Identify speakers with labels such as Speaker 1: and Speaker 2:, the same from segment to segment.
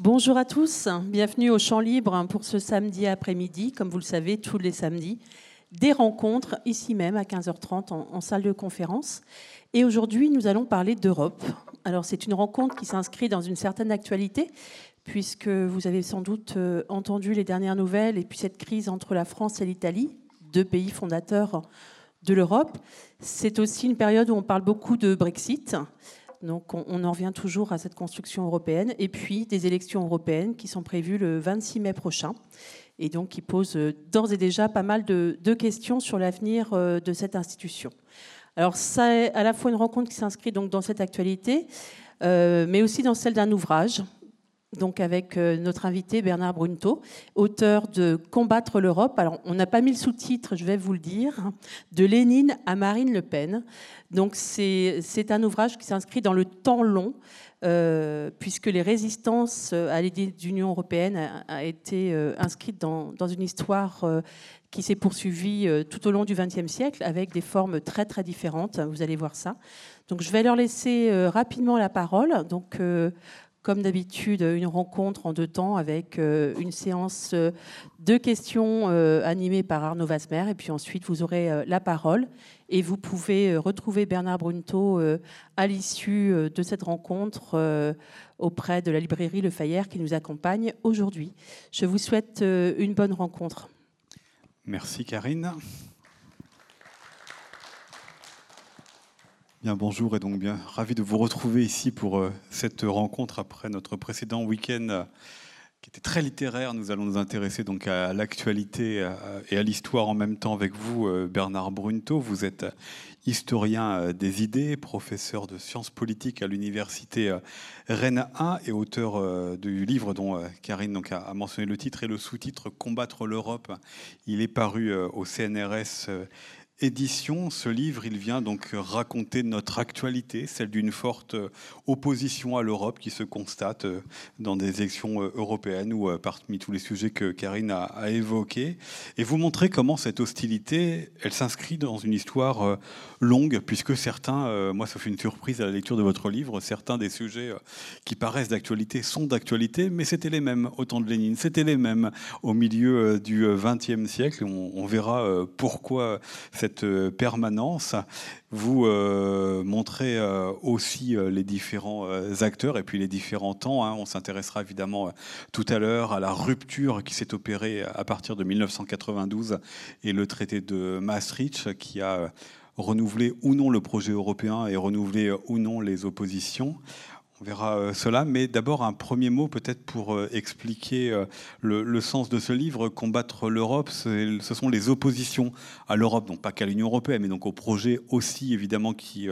Speaker 1: Bonjour à tous, bienvenue au Champ Libre pour ce samedi après-midi, comme vous le savez, tous les samedis, des rencontres ici même à 15h30 en, salle de conférence. Et aujourd'hui, nous allons parler d'Europe. Alors c'est une rencontre qui s'inscrit dans une certaine actualité, puisque vous avez sans doute euh, entendu les dernières nouvelles et puis cette crise entre la France et l'Italie, deux pays fondateurs de l'Europe. C'est aussi une période où on parle beaucoup de Brexit. Donc on, en revient toujours à cette construction européenne. Et puis des élections européennes qui sont prévues le 26 mai prochain. Et donc qui posent euh, d'ores et déjà pas mal de, questions sur l'avenir euh, de cette institution. Alors c'est à la fois une rencontre qui s'inscrit donc dans cette actualité, euh, mais aussi dans celle d'un ouvrage donc avec notre invité Bernard Brunto, auteur de Combattre l'Europe. Alors, on n'a pas mis le sous-titre, je vais vous le dire, de Lénine à Marine Le Pen. Donc, c'est un ouvrage qui s'inscrit dans le temps long, euh, puisque les résistances à l'idée d'Union européenne a, été euh, inscrite dans, dans, une histoire qui s'est poursuivie tout au long du XXe siècle, avec des formes très très différentes. Vous allez voir ça. Donc, je vais leur laisser rapidement la parole. Donc, comme d'habitude, une rencontre en deux temps avec euh, une séance euh, de questions euh, animée par Arnaud Vasmer. Et puis ensuite, vous aurez la parole. Et vous pouvez retrouver Bernard Brunto à l'issue de cette rencontre auprès de la librairie Le Fayère qui nous accompagne aujourd'hui. Je vous souhaite une bonne rencontre.
Speaker 2: Merci Karine. Bien, bonjour et donc bien ravi de vous retrouver ici pour euh, cette rencontre après notre précédent week-end euh, qui était très littéraire. Nous allons nous intéresser donc à l'actualité euh, et à l'histoire en même temps avec vous, Bernard Brunto. Vous êtes historien des idées, professeur de sciences politiques à l'université Rennes 1 et auteur du livre dont Karine a mentionné le titre et le sous-titre Combattre l'Europe. Il est paru au CNRS édition, ce livre, il vient donc raconter notre actualité, celle d'une forte opposition à l'Europe qui se constate euh, dans des élections euh, européennes ou euh, parmi tous les sujets que Karine a, évoqués, et vous montrer comment cette hostilité, elle s'inscrit dans une histoire longue, puisque certains, moi ça fait une surprise à la lecture de votre livre, certains des sujets qui paraissent d'actualité sont d'actualité, mais c'était les mêmes au temps de Lénine, c'était les mêmes au milieu du XXe siècle, on, on verra pourquoi cette cette euh, permanence, vous euh, montrez euh, aussi les différents acteurs et puis les différents temps. Hein. On s'intéressera évidemment tout à l'heure à la rupture qui s'est opérée à partir de 1992 et le traité de Maastricht qui a renouvelé ou non le projet européen et renouvelé ou non les oppositions. On verra euh, cela, mais d'abord un premier mot peut-être pour euh, expliquer euh, le, sens de ce livre. Combattre l'Europe, ce sont les oppositions à l'Europe, donc pas qu'à l'Union européenne, mais donc aux projets aussi évidemment qui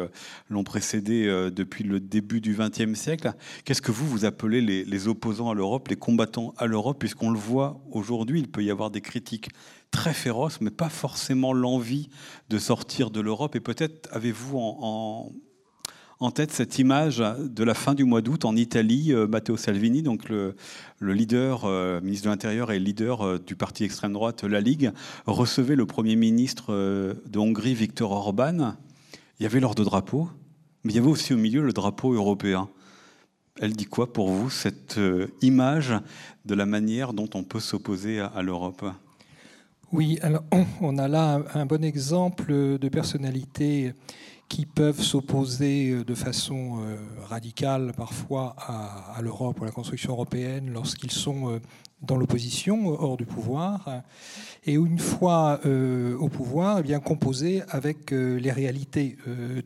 Speaker 2: l'ont précédé depuis le début du XXe siècle. Qu'est-ce que vous vous appelez les, opposants à l'Europe, les combattants à l'Europe, puisqu'on le voit aujourd'hui, il peut y avoir des critiques très féroces, mais pas forcément l'envie de sortir de l'Europe. Et peut-être avez-vous en tête cette image de la fin du mois d'août en Italie. Euh, Matteo Salvini, donc le, leader, euh, ministre de l'Intérieur et leader euh, du parti extrême droite La Ligue, recevait le Premier ministre de Hongrie, Viktor Orban. Il y avait l'ordre de drapeau, mais il y avait aussi au milieu le drapeau européen. Elle dit quoi pour vous, cette image de la manière dont on peut s'opposer à, l'Europe?
Speaker 3: Oui, alors on a là un bon exemple de personnalité qui peuvent s'opposer euh, de façon euh, radicale parfois à, l'Europe ou à la construction européenne lorsqu'ils sont euh, dans l'opposition, hors du pouvoir, et une fois au pouvoir, eh bien composer avec les réalités,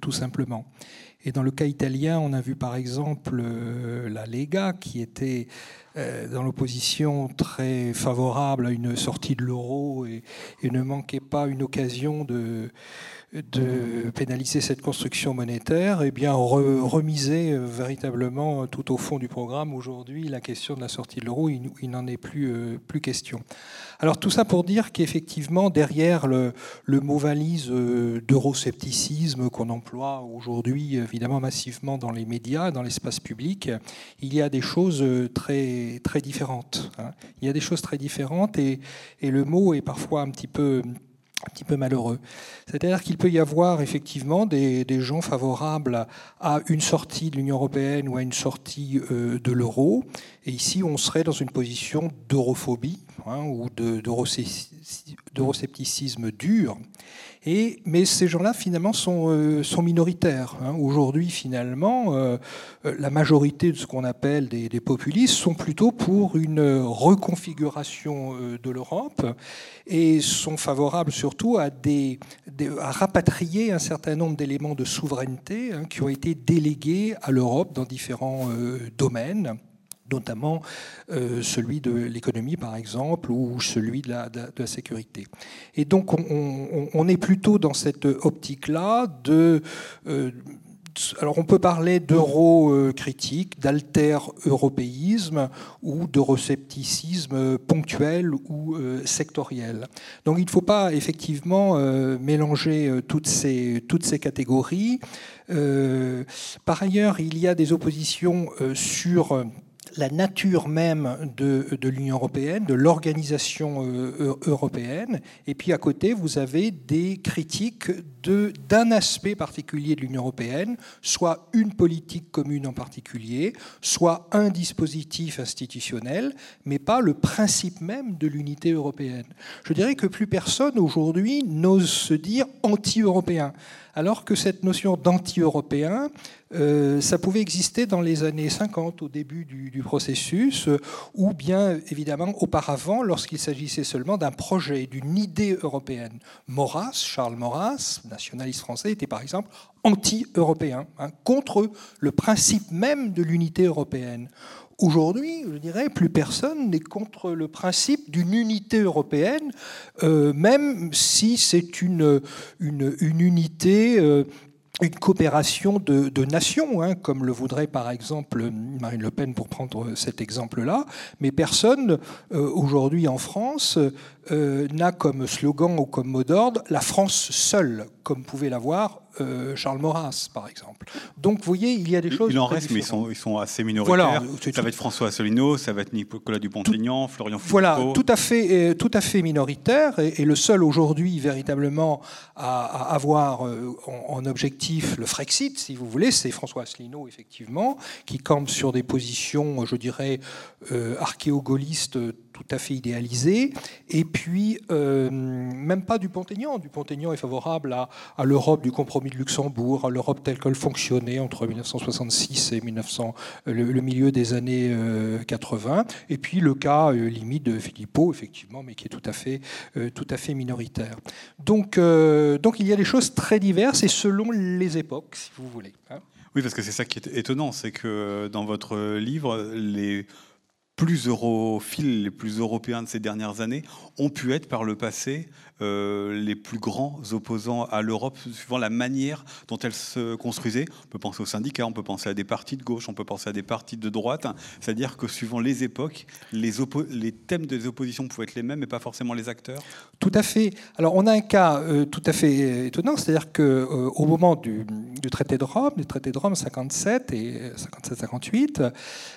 Speaker 3: tout simplement. Et dans le cas italien, on a vu par exemple la Lega, qui était dans l'opposition très favorable à une sortie de l'euro et, ne manquait pas une occasion de de pénaliser cette construction monétaire, eh bien remiser euh, véritablement tout au fond du programme aujourd'hui la question de la sortie de l'euro, il, n'en est plus, euh, plus question. Alors tout ça pour dire qu'effectivement, derrière le, mot valise euh, d'euroscepticisme qu'on emploie aujourd'hui évidemment massivement dans les médias, dans l'espace public, il y a des choses très, très différentes. Hein. Il y a des choses très différentes et le mot est parfois un petit peu un petit peu malheureux. C'est-à-dire qu'il peut y avoir effectivement des, gens favorables à une sortie de l'Union européenne ou à une sortie euh, de l'euro, Et ici, on serait dans une position d'europhobie hein, ou d'euroscepticisme dur. Mais ces gens-là, finalement, sont, euh, minoritaires. Hein. Aujourd'hui, finalement, euh, euh, la majorité de ce qu'on appelle des, populistes sont plutôt pour une reconfiguration de l'Europe et sont favorables surtout à rapatrier un certain nombre d'éléments de souveraineté hein, qui ont été délégués à l'Europe dans différents domaines notamment euh, celui de l'économie, par exemple, ou celui de la, sécurité. Et donc, on, est plutôt dans cette optique-là de... Euh, alors on peut parler d'euro-critique, d'alter-européisme ou d'euroscepticisme ponctuel ou euh, sectoriel. Donc il ne faut pas effectivement mélanger toutes ces, toutes ces catégories. par ailleurs, il y a des oppositions sur la nature même de, l'Union européenne, de l'organisation euh, européenne. Et puis à côté, vous avez des critiques d'un aspect particulier de l'Union européenne, soit une politique commune en particulier, soit un dispositif institutionnel, mais pas le principe même de l'unité européenne. Je dirais que plus personne aujourd'hui n'ose se dire anti-européen alors que cette notion d'anti-européen, euh, ça pouvait exister dans les années 50, au début du, processus, ou bien évidemment auparavant, lorsqu'il s'agissait seulement d'un projet, d'une idée européenne. Maurras, Charles Maurras, nationaliste français, était par exemple anti-européen, hein, contre le principe même de l'unité européenne. Aujourd'hui, je dirais, plus personne n'est contre le principe d'une unité européenne, euh, même si c'est une, une, unité euh, une coopération de, nations, hein, comme le voudrait par exemple Marine Le Pen pour prendre cet exemple-là. Mais personne euh, aujourd'hui en France n'a comme slogan ou comme mot d'ordre la France seule, comme pouvait l'avoir euh, Charles Maurras, par exemple. Donc, vous voyez, il y a des choses.
Speaker 2: Il en reste, mais ils sont, ils sont assez minoritaires. ça va être François Asselineau, ça va être Nicolas Dupont-Aignan, Florian Philippot.
Speaker 3: Voilà, tout à fait, euh, tout à fait minoritaire, et, le seul aujourd'hui, véritablement, à, avoir euh, en, objectif le Frexit, si vous voulez, c'est François Asselineau, effectivement, qui campe sur des positions, je dirais, archéogolistes tout à fait idéalisé. Et puis, euh, même pas Dupont-Aignan. Dupont-Aignan est favorable à, l'Europe du compromis de Luxembourg, à l'Europe telle qu'elle fonctionnait entre 1966 et 1900, le, milieu des années 80. Euh, et puis le cas euh, limite de Philippot, effectivement, mais qui est tout à fait, tout à fait minoritaire. Donc, donc il y a des choses très diverses et selon les époques, si vous voulez.
Speaker 2: Hein. Oui, parce que c'est ça qui est étonnant, c'est que dans votre livre, les plus europhiles, les plus européens de ces dernières années, ont pu être par le passé euh, les plus grands opposants à l'Europe, suivant la manière dont elle se construisait. On peut penser aux syndicats, on peut penser à des partis de gauche, on peut penser à des partis de droite. C'est-à-dire que suivant les époques, les, thèmes des oppositions pouvaient être les mêmes, mais pas forcément les acteurs.
Speaker 3: Tout à fait. Alors on a un cas euh, tout à fait étonnant, c'est-à-dire qu'au euh, au moment du, traité de Rome, du traité de Rome 57 et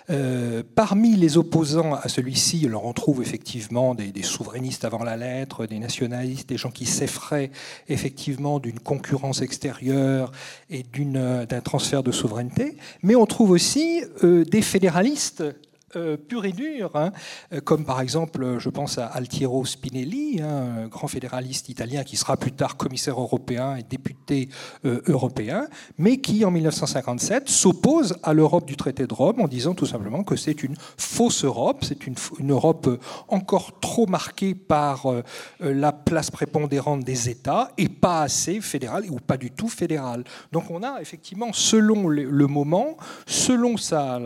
Speaker 3: 57-58, parmi les opposants à celui-ci, alors on trouve effectivement des souverainistes avant la lettre, des nationalistes des gens qui s'effraient effectivement d'une concurrence extérieure et d'un transfert de souveraineté, mais on trouve aussi euh, des fédéralistes euh, pur et dur, hein. euh, comme par exemple, je pense à Altiero Spinelli, hein, un grand fédéraliste italien qui sera plus tard commissaire européen et député euh, européen, mais qui en 1957 s'oppose à l'Europe du traité de Rome en disant tout simplement que c'est une fausse Europe, c'est une, Europe encore trop marquée par la place prépondérante des États et pas assez fédérale ou pas du tout fédérale. Donc on a effectivement, selon le, moment, selon sa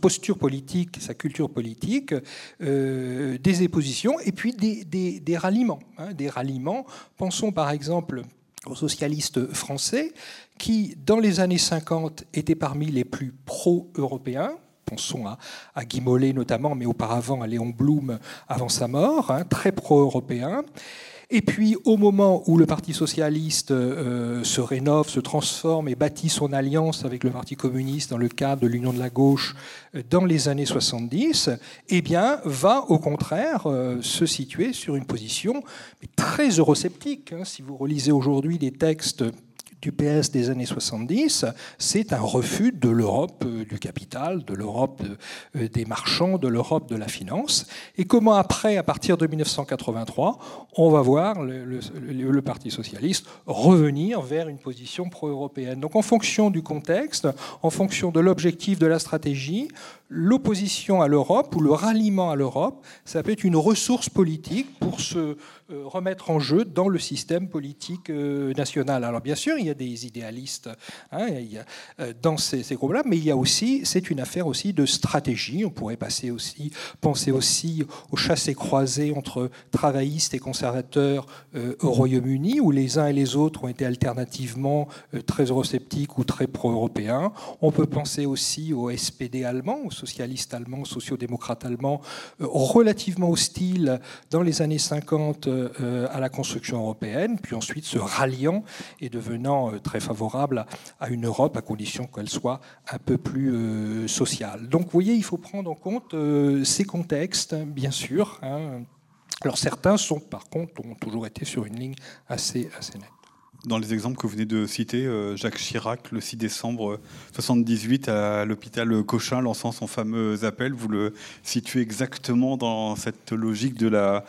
Speaker 3: posture politique, sa culture politique, euh, des oppositions et puis des, ralliements. Hein, des ralliements. Pensons par exemple aux socialistes français qui, dans les années 50, étaient parmi les plus pro-européens. Pensons à, à, Guy Mollet notamment, mais auparavant à Léon Blum avant sa mort, hein, très pro-européen. Et puis, au moment où le Parti socialiste euh, se rénove, se transforme et bâtit son alliance avec le Parti communiste dans le cadre de l'Union de la gauche euh, dans les années 70, eh bien, va au contraire euh, se situer sur une position très eurosceptique. Hein. Si vous relisez aujourd'hui des textes du PS des années 70, c'est un refus de l'Europe euh, du capital, de l'Europe euh, des marchands, de l'Europe de la finance. Et comment après, à partir de 1983, on va voir le, Parti socialiste revenir vers une position pro-européenne. Donc en fonction du contexte, en fonction de l'objectif de la stratégie, l'opposition à l'Europe ou le ralliement à l'Europe, ça peut être une ressource politique pour se euh, remettre en jeu dans le système politique euh, national. Alors bien sûr, il y a des idéalistes hein, euh, dans ces, groupes-là, mais il y a aussi, c'est une affaire aussi de stratégie. On pourrait penser aussi aux chassés croisés entre travaillistes et conservateurs au Royaume-Uni, où les uns et les autres ont été alternativement très eurosceptiques ou très pro-européens. On peut penser aussi au SPD allemand, aux socialistes allemands, aux sociodémocrates allemands, relativement hostiles dans les années 50 euh, à la construction européenne, puis ensuite se ralliant et devenant euh, très favorable à une Europe à condition qu'elle soit un peu plus euh, sociale. Donc vous voyez, il faut prendre en compte ces contextes, bien sûr. Hein. Alors certains sont par contre, ont toujours été sur une ligne assez, assez nette.
Speaker 2: Dans les exemples que vous venez de citer, euh, Jacques Chirac, le 6 décembre 78, à l'hôpital Cochin, lançant son fameux appel, vous le situez exactement dans cette logique de la,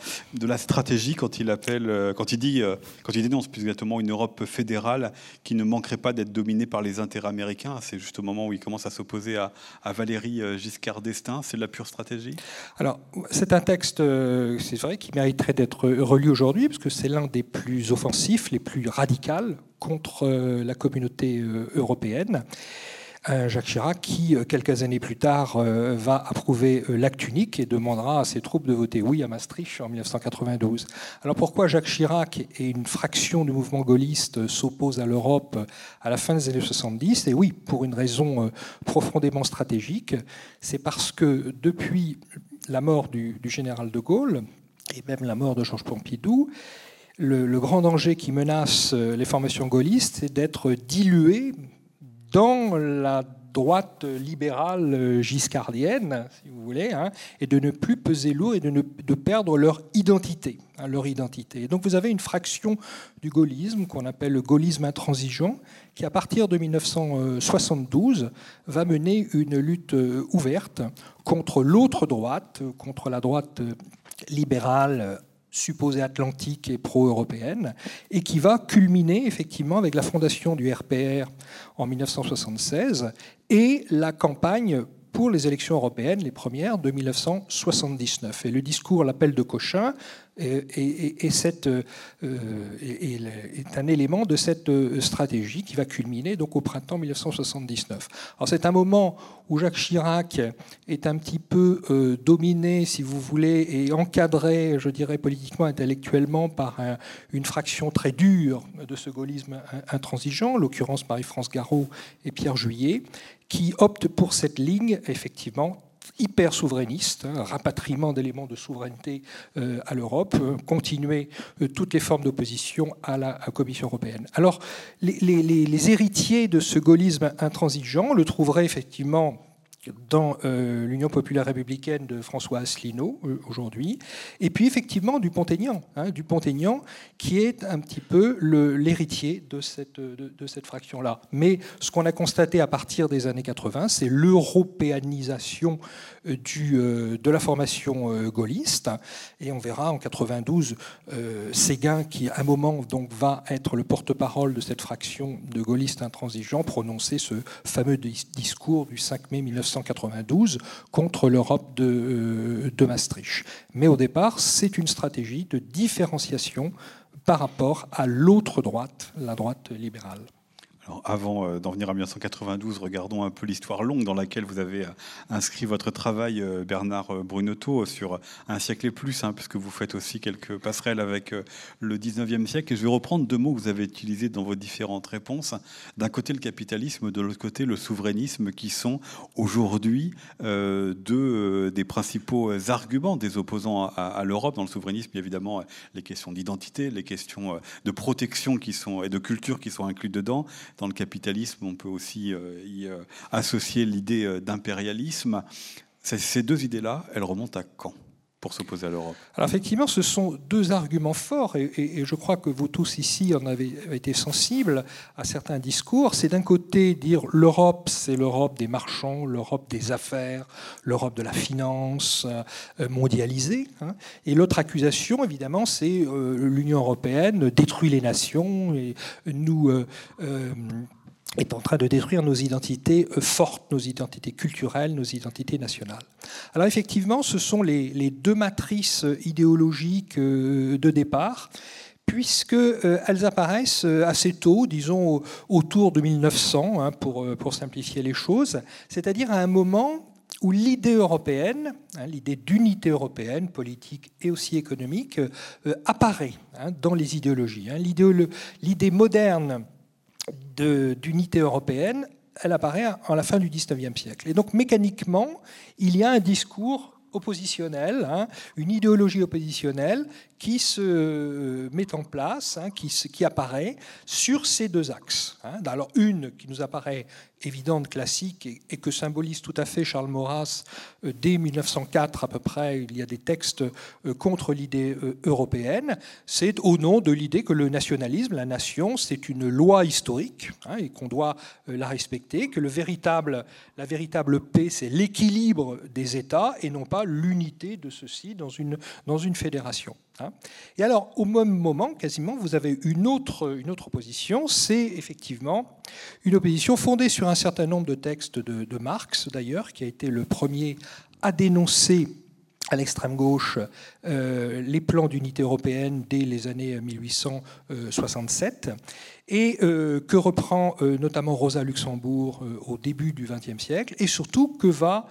Speaker 2: stratégie quand il appelle, euh, quand il dit, euh, quand il dénonce plus exactement une Europe fédérale qui ne manquerait pas d'être dominée par les intérêts américains. C'est juste au moment où il commence à s'opposer à, à, Valérie Giscard d'Estaing. C'est de la pure stratégie?
Speaker 3: Alors, c'est un texte, c'est vrai, qui mériterait d'être relu aujourd'hui, parce que c'est l'un des plus offensifs, les plus radicaux contre euh, la communauté euh, européenne. Jacques Chirac, qui, euh, quelques années plus tard, va approuver l'acte unique et demandera à ses troupes de voter oui à Maastricht en 1992. Alors pourquoi Jacques Chirac et une fraction du mouvement gaulliste s'opposent à l'Europe à la fin des années 70 Et oui, pour une raison profondément stratégique, c'est parce que depuis la mort du général de Gaulle, et même la mort de Georges Pompidou, le, grand danger qui menace euh, les formations gaullistes, c'est d'être dilué dans la droite libérale euh, giscardienne, si vous voulez, hein, et de ne plus peser lourd et de, ne, de perdre leur identité. Hein, leur identité. donc vous avez une fraction du gaullisme qu'on appelle le gaullisme intransigeant, qui à partir de 1972 va mener une lutte euh, ouverte contre l'autre droite, contre la droite libérale supposée atlantique et pro-européenne, et qui va culminer effectivement avec la fondation du RPR en 1976 et la campagne pour les élections européennes, les premières de 1979. Et le discours, l'appel de Cochin, est, euh, est, un élément de cette euh, stratégie qui va culminer donc au printemps 1979. Alors c'est un moment où Jacques Chirac est un petit peu euh, dominé, si vous voulez, et encadré, je dirais, politiquement, intellectuellement par une fraction très dure de ce gaullisme intransigeant, l'occurrence Marie-France Garot et Pierre Juillet, qui optent pour cette ligne, effectivement, hyper souverainiste, hein, rapatriement d'éléments de souveraineté euh, à l'Europe, euh, continuer euh, toutes les formes d'opposition à la Commission européenne. Alors, les, héritiers de ce gaullisme intransigeant le trouveraient effectivement dans euh, l'Union populaire républicaine de François Asselineau euh, aujourd'hui, et puis effectivement du Pont-Aignan, hein, du qui est un petit peu l'héritier de cette, de, cette fraction-là. Mais ce qu'on a constaté à partir des années 80, c'est l'européanisation euh, de la formation gaulliste, et on verra en 92 Séguin qui à un moment donc va être le porte-parole de cette fraction de gaullistes intransigeants prononcer ce fameux discours du 5 mai 19 1992 contre l'Europe de, euh, de Maastricht. Mais au départ, c'est une stratégie de différenciation par rapport à l'autre droite, la droite libérale
Speaker 2: avant euh, d'en venir à 1992, regardons un peu l'histoire longue dans laquelle vous avez euh, inscrit votre travail, euh, Bernard Brunotto, sur un siècle et plus, hein, puisque vous faites aussi quelques passerelles avec le 19e siècle. Et je vais reprendre deux mots que vous avez utilisés dans vos différentes réponses. D'un côté, le capitalisme, de l'autre côté, le souverainisme, qui sont aujourd'hui deux des principaux arguments des opposants à, l'Europe. Dans le souverainisme, il y a évidemment les questions d'identité, les questions de protection qui sont, et de culture qui sont incluses dedans dans le capitalisme, on peut aussi euh, y euh, associer l'idée euh, d'impérialisme. Ces deux idées-là, elles remontent à quand? Pour s'opposer à l'Europe
Speaker 3: Alors effectivement, ce sont deux arguments forts, et, je crois que vous tous ici en avez été sensibles à certains discours. C'est d'un côté dire l'Europe, c'est l'Europe des marchands, l'Europe des affaires, l'Europe de la finance euh, mondialisée. Hein. Et l'autre accusation, évidemment, c'est euh, l'Union européenne détruit les nations et nous... Euh, est en train de détruire nos identités euh, fortes, nos identités culturelles, nos identités nationales. Alors effectivement, ce sont les, deux matrices idéologiques euh, de départ puisqu'elles euh, apparaissent assez tôt, disons autour de 1900, hein, pour, pour simplifier les choses, c'est-à-dire à un moment où l'idée européenne, hein, l'idée d'unité européenne, politique et aussi économique, apparaît hein, dans les idéologies. L'idée moderne d'unité européenne, elle apparaît à la fin du XIXe siècle. Et donc mécaniquement, il y a un discours oppositionnel, hein, une idéologie oppositionnelle qui se met en place, hein, qui, qui, apparaît sur ces deux axes. Hein. Alors une qui nous apparaît évidente, classique, et, que symbolise tout à fait Charles Maurras euh, dès 1904 à peu près, il y a des textes euh, contre l'idée euh, européenne, c'est au nom de l'idée que le nationalisme, la nation, c'est une loi historique hein, et qu'on doit la respecter, que le véritable, la véritable paix, c'est l'équilibre des États et non pas l'unité de ceux-ci dans une, dans une fédération. Hein. Et alors, au même moment, quasiment, vous avez une autre, une autre opposition, c'est effectivement une opposition fondée sur un certain nombre de textes de, Marx, d'ailleurs, qui a été le premier à dénoncer à l'extrême gauche euh, les plans d'unité européenne dès les années 1867 et euh, que reprend euh, notamment Rosa Luxembourg au début du XXe siècle. Et surtout que va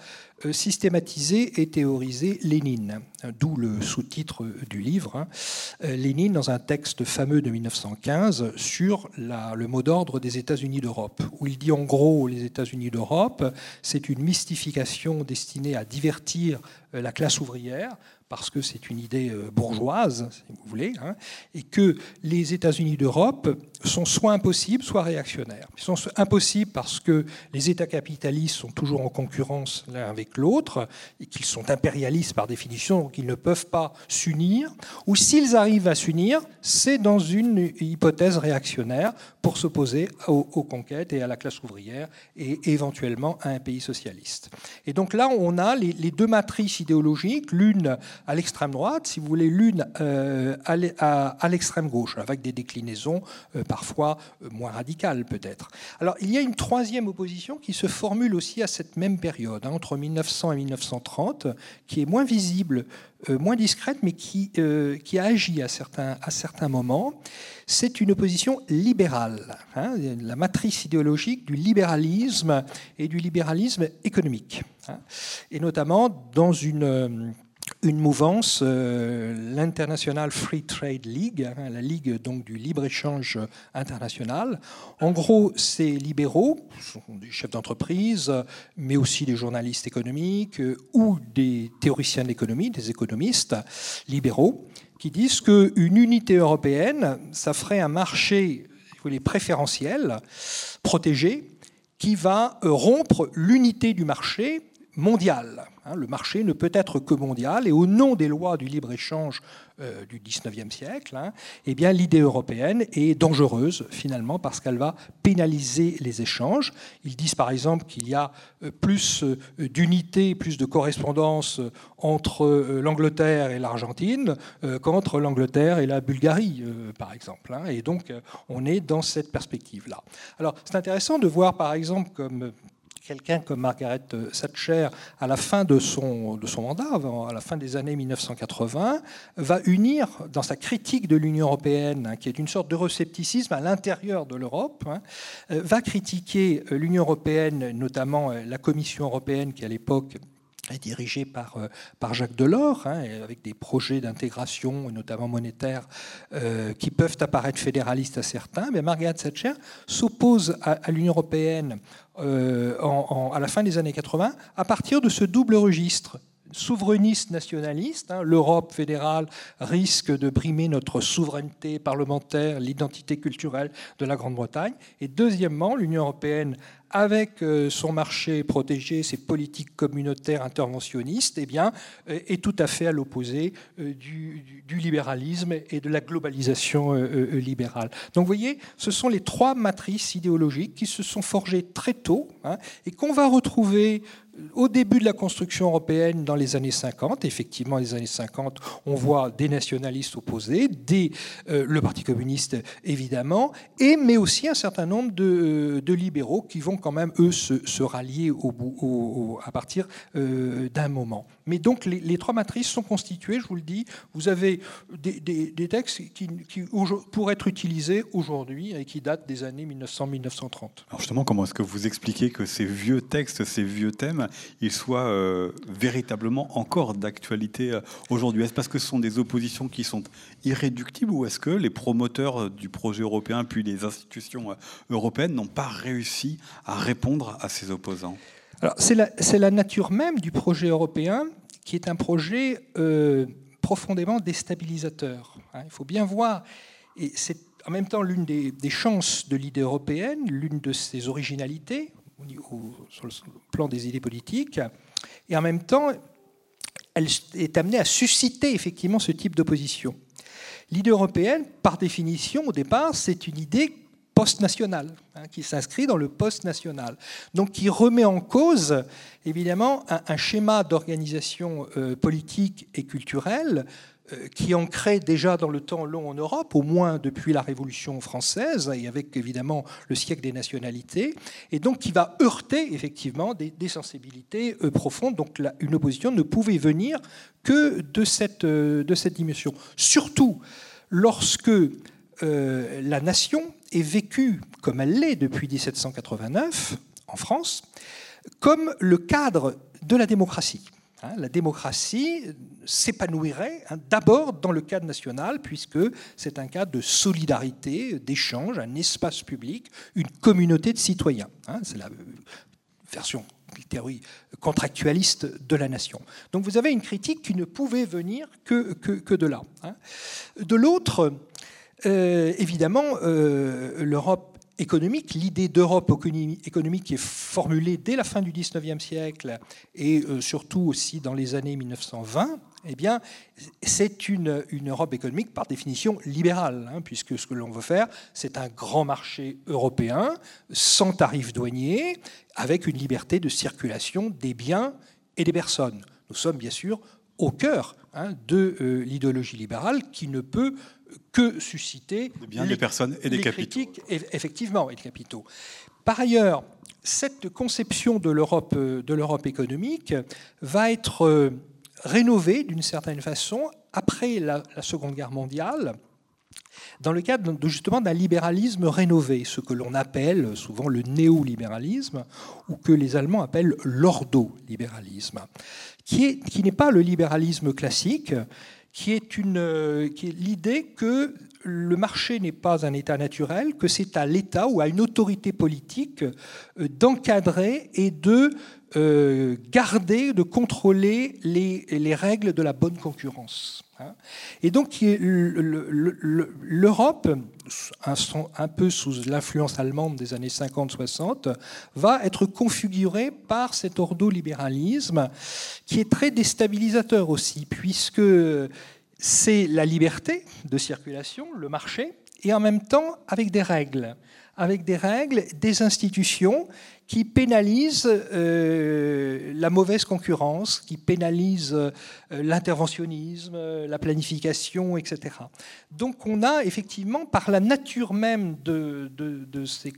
Speaker 3: systématiser et théoriser Lénine, d'où le sous-titre du livre, hein. euh, Lénine dans un texte fameux de 1915 sur le mot d'ordre des États-Unis d'Europe, où il dit en gros les États-Unis d'Europe, c'est une mystification destinée à divertir euh, la classe ouvrière parce que c'est une idée euh, bourgeoise, si vous voulez, hein, et que les États-Unis d'Europe sont soit impossibles, soit réactionnaires. Ils sont impossibles parce que les États capitalistes sont toujours en concurrence l'un avec l'autre, et qu'ils sont impérialistes par définition, donc ils ne peuvent pas s'unir, ou s'ils arrivent à s'unir, c'est dans une hypothèse réactionnaire pour s'opposer aux, conquêtes et à la classe ouvrière, et éventuellement à un pays socialiste. Et donc là, on a les, deux matrices idéologiques, l'une à l'extrême droite, si vous voulez, l'une euh, à l'extrême gauche, avec des déclinaisons euh, parfois euh, moins radicales peut-être. Alors il y a une troisième opposition qui se formule aussi à cette même période, hein, entre 1900 et 1930, qui est moins visible, moins discrète, mais qui, qui a agi à certains, à certains moments. C'est une opposition libérale, hein, la matrice idéologique du libéralisme et du libéralisme économique. Hein, et notamment dans une une mouvance, euh, l'International Free Trade League, hein, la ligue donc du libre-échange international. En gros, ces libéraux, sont des chefs d'entreprise, mais aussi des journalistes économiques euh, ou des théoriciens d'économie, des économistes libéraux, qui disent qu'une unité européenne, ça ferait un marché préférentiel, protégé, qui va rompre l'unité du marché mondial. Hein, le marché ne peut être que mondial et au nom des lois du libre-échange euh, du 19e siècle, hein, eh l'idée européenne est dangereuse finalement parce qu'elle va pénaliser les échanges. Ils disent par exemple qu'il y a euh, plus euh, d'unité, plus de correspondance entre l'Angleterre et l'Argentine qu'entre l'Angleterre et la Bulgarie, par exemple. Hein. et donc on est dans cette perspective-là. Alors c'est intéressant de voir par exemple comme quelqu'un comme Margaret Thatcher, à la fin de son, mandat, à la fin des années 1980, va unir dans sa critique de l'Union européenne, hein, qui est une sorte d'euroscepticisme à l'intérieur de l'Europe, hein, euh, va critiquer l'Union européenne, notamment euh, la Commission européenne qui à l'époque est dirigée par, euh, par Jacques Delors, hein, avec des projets d'intégration, notamment monétaire, qui peuvent apparaître fédéralistes à certains. Mais Margaret Thatcher s'oppose à, à l'Union européenne euh, à la fin des années 80 à partir de ce double registre souverainiste nationaliste. Hein, L'Europe fédérale risque de brimer notre souveraineté parlementaire, l'identité culturelle de la Grande-Bretagne. Et deuxièmement, l'Union européenne avec euh, son marché protégé, ses politiques communautaires interventionnistes, eh bien, euh, est tout à fait à l'opposé euh, du, libéralisme et de la globalisation libérale. Donc vous voyez, ce sont les trois matrices idéologiques qui se sont forgées très tôt hein, et qu'on va retrouver au début de la construction européenne, dans les années 50, effectivement, les années 50, on voit des nationalistes opposés, des, le Parti communiste évidemment, et, mais aussi un certain nombre de, de libéraux qui vont quand même, eux, se, rallier à partir euh, d'un moment. Mais donc les, trois matrices sont constituées, je vous le dis, vous avez des, des, textes qui, qui, pourraient être utilisés aujourd'hui et qui datent des années 1900-1930.
Speaker 2: Alors justement, comment est-ce que vous expliquez que ces vieux textes, ces vieux thèmes, il soit euh, véritablement encore d'actualité euh, aujourd'hui? Est-ce parce que ce sont des oppositions qui sont irréductibles ou est-ce que les promoteurs euh, du projet européen puis les institutions européennes n'ont pas réussi à répondre à ces opposants?
Speaker 3: C'est la, la, nature même du projet européen qui est un projet profondément déstabilisateur. Hein. il faut bien voir, et c'est en même temps l'une des, des chances de l'idée européenne, l'une de ses originalités, sur le plan des idées politiques, et en même temps, elle est amenée à susciter effectivement ce type d'opposition. L'idée européenne, par définition, au départ, c'est une idée post-nationale, hein, qui s'inscrit dans le post-national, donc qui remet en cause évidemment un, schéma d'organisation euh, politique et culturelle euh, qui ancrait déjà dans le temps long en Europe, au moins depuis la Révolution française, et avec évidemment le siècle des nationalités, et donc qui va heurter effectivement des, sensibilités euh, profondes. Donc une opposition ne pouvait venir que de cette, de cette dimension. Surtout lorsque la nation est vécue, comme elle l'est depuis 1789 en France, comme le cadre de la démocratie. Hein, la démocratie s'épanouirait hein, d'abord dans le cadre national, puisque c'est un cadre de solidarité, d'échange, un espace public, une communauté de citoyens. Hein, c'est la euh, version théorie contractualiste de la nation. Donc vous avez une critique qui ne pouvait venir que, que, de là. De l'autre, euh, évidemment, euh, l'Europe économique, l'idée d'Europe économique qui est formulée dès la fin du XIXe siècle et euh, surtout aussi dans les années 1920, eh bien, c'est une, Europe économique par définition libérale, hein, puisque ce que l'on veut faire, c'est un grand marché européen, sans tarifs douaniers, avec une liberté de circulation des biens et des personnes. Nous sommes bien sûr au cœur hein, de l'idéologie libérale qui ne peut que susciter
Speaker 2: des personnes et des capitaux.
Speaker 3: effectivement, et des capitaux. Par ailleurs, cette conception de l'Europe euh, de l'Europe économique va être euh, rénovée d'une certaine façon après la, Seconde Guerre mondiale dans le cadre de, justement d'un libéralisme rénové, ce que l'on appelle souvent le néolibéralisme, ou que les Allemands appellent l'ordolibéralisme, qui, qui n'est pas le libéralisme classique, qui est, une, qui est l'idée que le marché n'est pas un état naturel, que c'est à l'État ou à une autorité politique euh, d'encadrer et de euh, garder, de contrôler les, les, règles de la bonne concurrence. Hein. Et donc l'Europe, un peu sous l'influence allemande des années 50-60, va être configurée par cet ordolibéralisme qui est très déstabilisateur aussi, puisque c'est la liberté de circulation, le marché, et en même temps avec des règles, avec des règles, des institutions qui pénalise euh, la mauvaise concurrence, qui pénalise euh, l'interventionnisme, la planification, etc. Donc on a effectivement, par la nature même de, ces,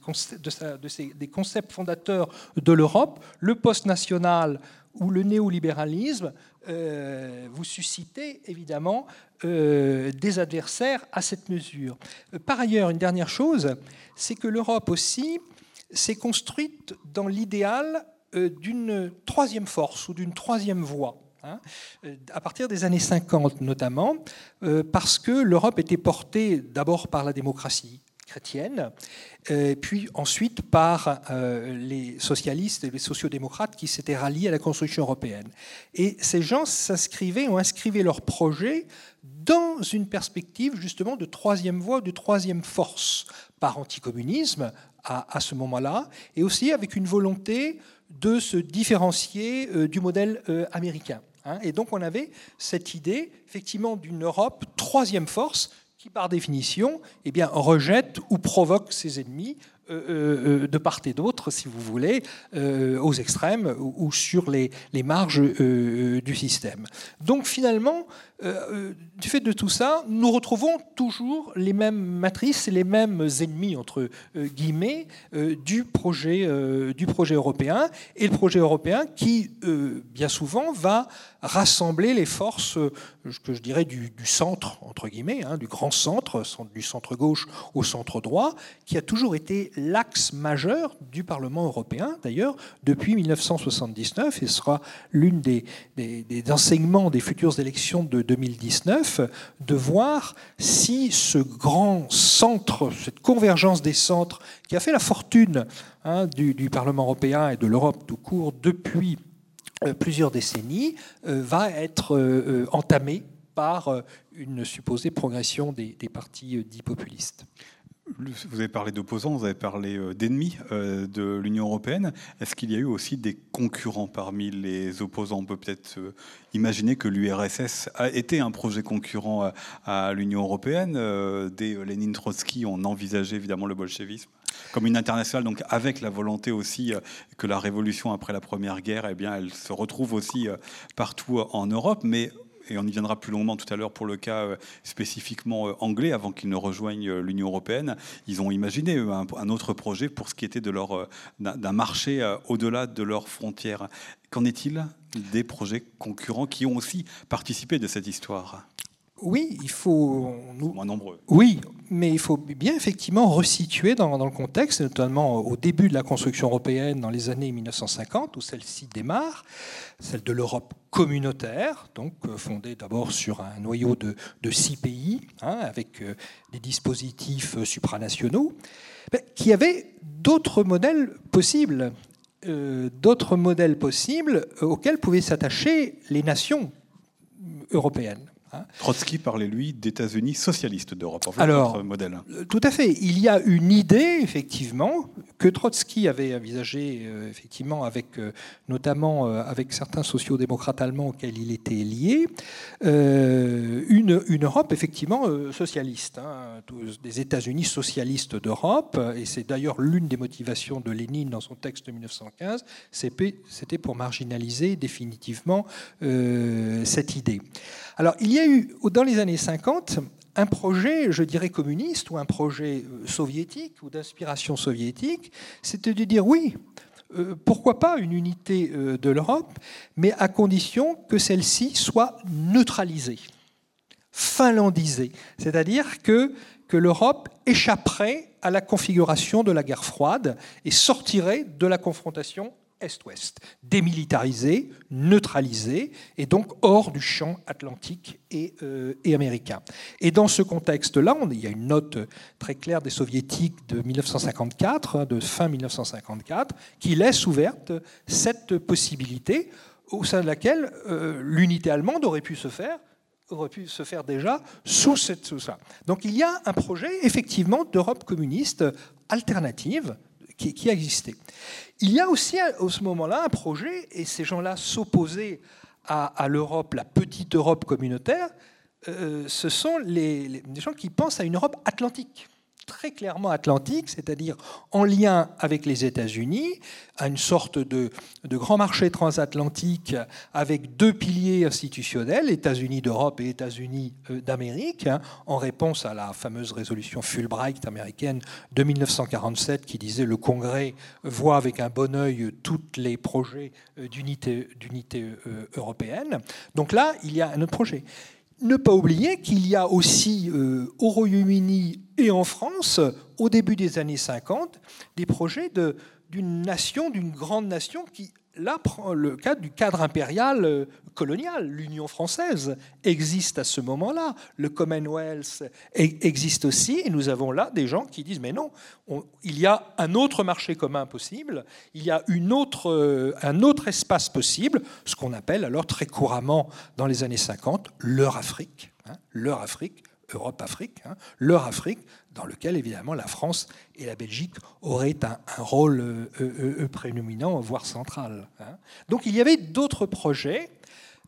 Speaker 3: ces, des concepts fondateurs de l'Europe, le post-national ou le néolibéralisme, euh, vous suscitez évidemment des adversaires à cette mesure. Par ailleurs, une dernière chose, c'est que l'Europe aussi s'est construite dans l'idéal euh, d'une troisième force ou d'une troisième voie. Hein, euh, à partir des années 50 notamment, euh, parce que l'Europe était portée d'abord par la démocratie chrétienne, puis ensuite par les socialistes et les sociodémocrates qui s'étaient ralliés à la construction européenne. Et ces gens s'inscrivaient, ont inscrivé leur projet dans une perspective justement de troisième voie, de troisième force, par anticommunisme, à, ce moment-là, et aussi avec une volonté de se différencier euh, du modèle euh, américain. Hein. Et donc on avait cette idée effectivement d'une Europe troisième force qui par définition eh rejette ou provoque ses ennemis euh, de part et d'autre, si vous voulez, aux extrêmes ou, sur les, les marges du système. Donc finalement, euh, euh, du fait de tout ça, nous retrouvons toujours les mêmes matrices et les mêmes ennemis, entre euh, guillemets, du, projet, du projet européen. Et le projet européen qui, bien souvent, va rassembler les forces, que je dirais, du, centre, entre guillemets, hein, du grand centre, du centre-gauche au centre-droit, qui a toujours été l'axe majeur du Parlement européen, d'ailleurs, depuis 1979, et sera l'une des, enseignements des futures élections de 2019 de voir si ce grand centre, cette convergence des centres qui a fait la fortune hein, du, Parlement européen et de l'Europe tout court depuis euh, plusieurs décennies, euh, va être euh, entamé par une supposée progression des partis dits populistes.
Speaker 2: Vous avez parlé d'opposants, vous avez parlé euh, d'ennemis euh, de l'Union européenne. Est-ce qu'il y a eu aussi des concurrents parmi les opposants? On peut peut-être euh, imaginer que l'URSS a été un projet concurrent à l'Union européenne. Dès Lénine Trotsky, on envisageait évidemment le bolchevisme comme une internationale, donc avec la volonté aussi que la révolution après la Première Guerre, eh bien, elle se retrouve aussi partout en Europe. Mais et on y viendra plus longuement tout à l'heure pour le cas euh, spécifiquement euh, anglais, avant qu'ils ne rejoignent euh, l'Union européenne, ils ont imaginé un, autre projet pour ce qui était d'un marché au-delà de leurs frontières. Qu'en est-il des projets concurrents qui ont aussi participé de cette histoire?
Speaker 3: Oui, il faut.
Speaker 2: Nous... Moins nombreux.
Speaker 3: Oui, mais il faut bien effectivement resituer dans, dans, le contexte, notamment au début de la construction européenne dans les années 1950, où celle-ci démarre, celle de l'Europe communautaire, donc euh, fondée d'abord sur un noyau de, de six pays, hein, avec euh, des dispositifs euh, supranationaux, qui avait d'autres modèles possibles, d'autres modèles possibles auxquels pouvaient s'attacher les nations européennes.
Speaker 2: Hein. Trotsky parlait, lui, d'États-Unis socialistes d'Europe, en fait,
Speaker 3: Alors, modèle. Euh, tout à fait. Il y a une idée, effectivement, que Trotsky avait envisagée, euh, effectivement, avec, euh, notamment avec certains sociodémocrates allemands auxquels il était lié, une, une, Europe, effectivement, socialiste, hein, des États-Unis socialistes d'Europe, et c'est d'ailleurs l'une des motivations de Lénine dans son texte de 1915, c'était pour marginaliser définitivement cette idée. Alors, il y a eu, dans les années 50, un projet, je dirais, communiste ou un projet euh, soviétique ou d'inspiration soviétique, c'était de dire oui, euh, pourquoi pas une unité euh, de l'Europe, mais à condition que celle-ci soit neutralisée, finlandisée, c'est-à-dire que, que l'Europe échapperait à la configuration de la guerre froide et sortirait de la confrontation Est-Ouest, démilitarisé, neutralisé, et donc hors du champ atlantique et, euh, américain. Et dans ce contexte-là, il y a une note très claire des soviétiques de 1954, hein, de fin 1954, qui laisse ouverte cette possibilité au sein de laquelle euh, l'unité allemande aurait pu se faire aurait pu se faire déjà sous, cette, sous. Donc il y a un projet effectivement d'Europe communiste alternative qui. Il y a aussi à ce moment-là un projet, et ces gens-là s'opposaient à, l'Europe, la petite Europe communautaire, euh, ce sont les, les, gens qui pensent à une Europe atlantique très clairement atlantique, c'est-à-dire en lien avec les États-Unis, à une sorte de, grand marché transatlantique avec deux piliers institutionnels, États-Unis d'Europe et États-Unis euh, d'Amérique, hein, en réponse à la fameuse résolution Fulbright américaine de 1947 qui disait le Congrès voit avec un bon œil tous les projets euh, d'unité euh, européenne. Donc là, il y a un autre projet ne pas oublier qu'il y a aussi euh, au Royaume-Uni et en France, au début des années 50, des projets d'une nation, d'une grande nation qui là le cadre du cadre impérial euh, colonial. L'Union française existe à ce moment-là. Le Commonwealth existe aussi. Et nous avons là des gens qui disent mais non, il y a un autre marché commun possible, il y a euh, un autre espace possible, ce qu'on appelle alors très couramment dans les années 50 leur Afrique. Hein, leur Afrique Europe-Afrique, hein, leur Afrique, dans lequel évidemment la France et la Belgique auraient un, rôle prédominant, voire central. Hein. Donc il y avait d'autres projets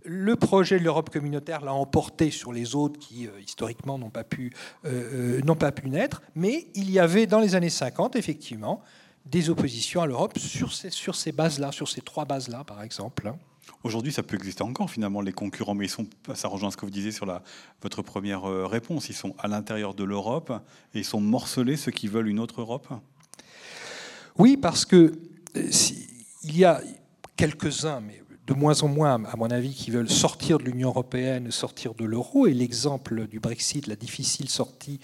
Speaker 3: le projet de l'Europe communautaire l'a emporté sur les autres qui, euh, historiquement, n'ont pas, pu, euh, euh, pas pu naître. Mais il y avait, dans les années 50, effectivement, des oppositions à l'Europe sur ces, sur ces bases-là, sur ces trois bases-là, par exemple.
Speaker 2: Aujourd'hui, ça peut exister encore, finalement, les concurrents, mais ils sont, ça rejoint ce que vous disiez sur la, votre première réponse. Ils sont à l'intérieur de l'Europe et ils sont morcelés, ceux qui veulent une autre Europe
Speaker 3: Oui, parce que il y a quelques-uns, mais de moins en moins, à mon avis, qui veulent sortir de l'Union européenne, sortir de l'euro. Et l'exemple du Brexit, la difficile sortie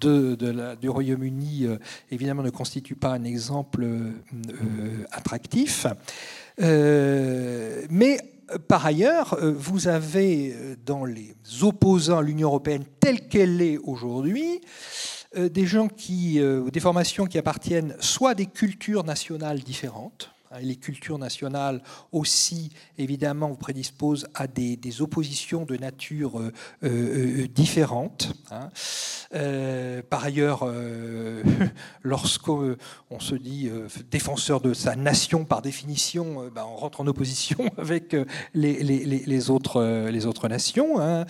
Speaker 3: du Royaume-Uni, euh, évidemment, ne constitue pas un exemple euh, attractif. Euh, mais par ailleurs, vous avez dans les opposants à l'Union européenne telle qu'elle est aujourd'hui, des gens qui, des formations qui appartiennent soit à des cultures nationales différentes, les cultures nationales aussi, évidemment, vous prédisposent à des, oppositions de nature euh, euh, différente. Hein. Euh, par ailleurs, lorsqu'on se dit défenseur de sa nation par définition, ben, on rentre en opposition avec les, autres, les autres nations. Hein.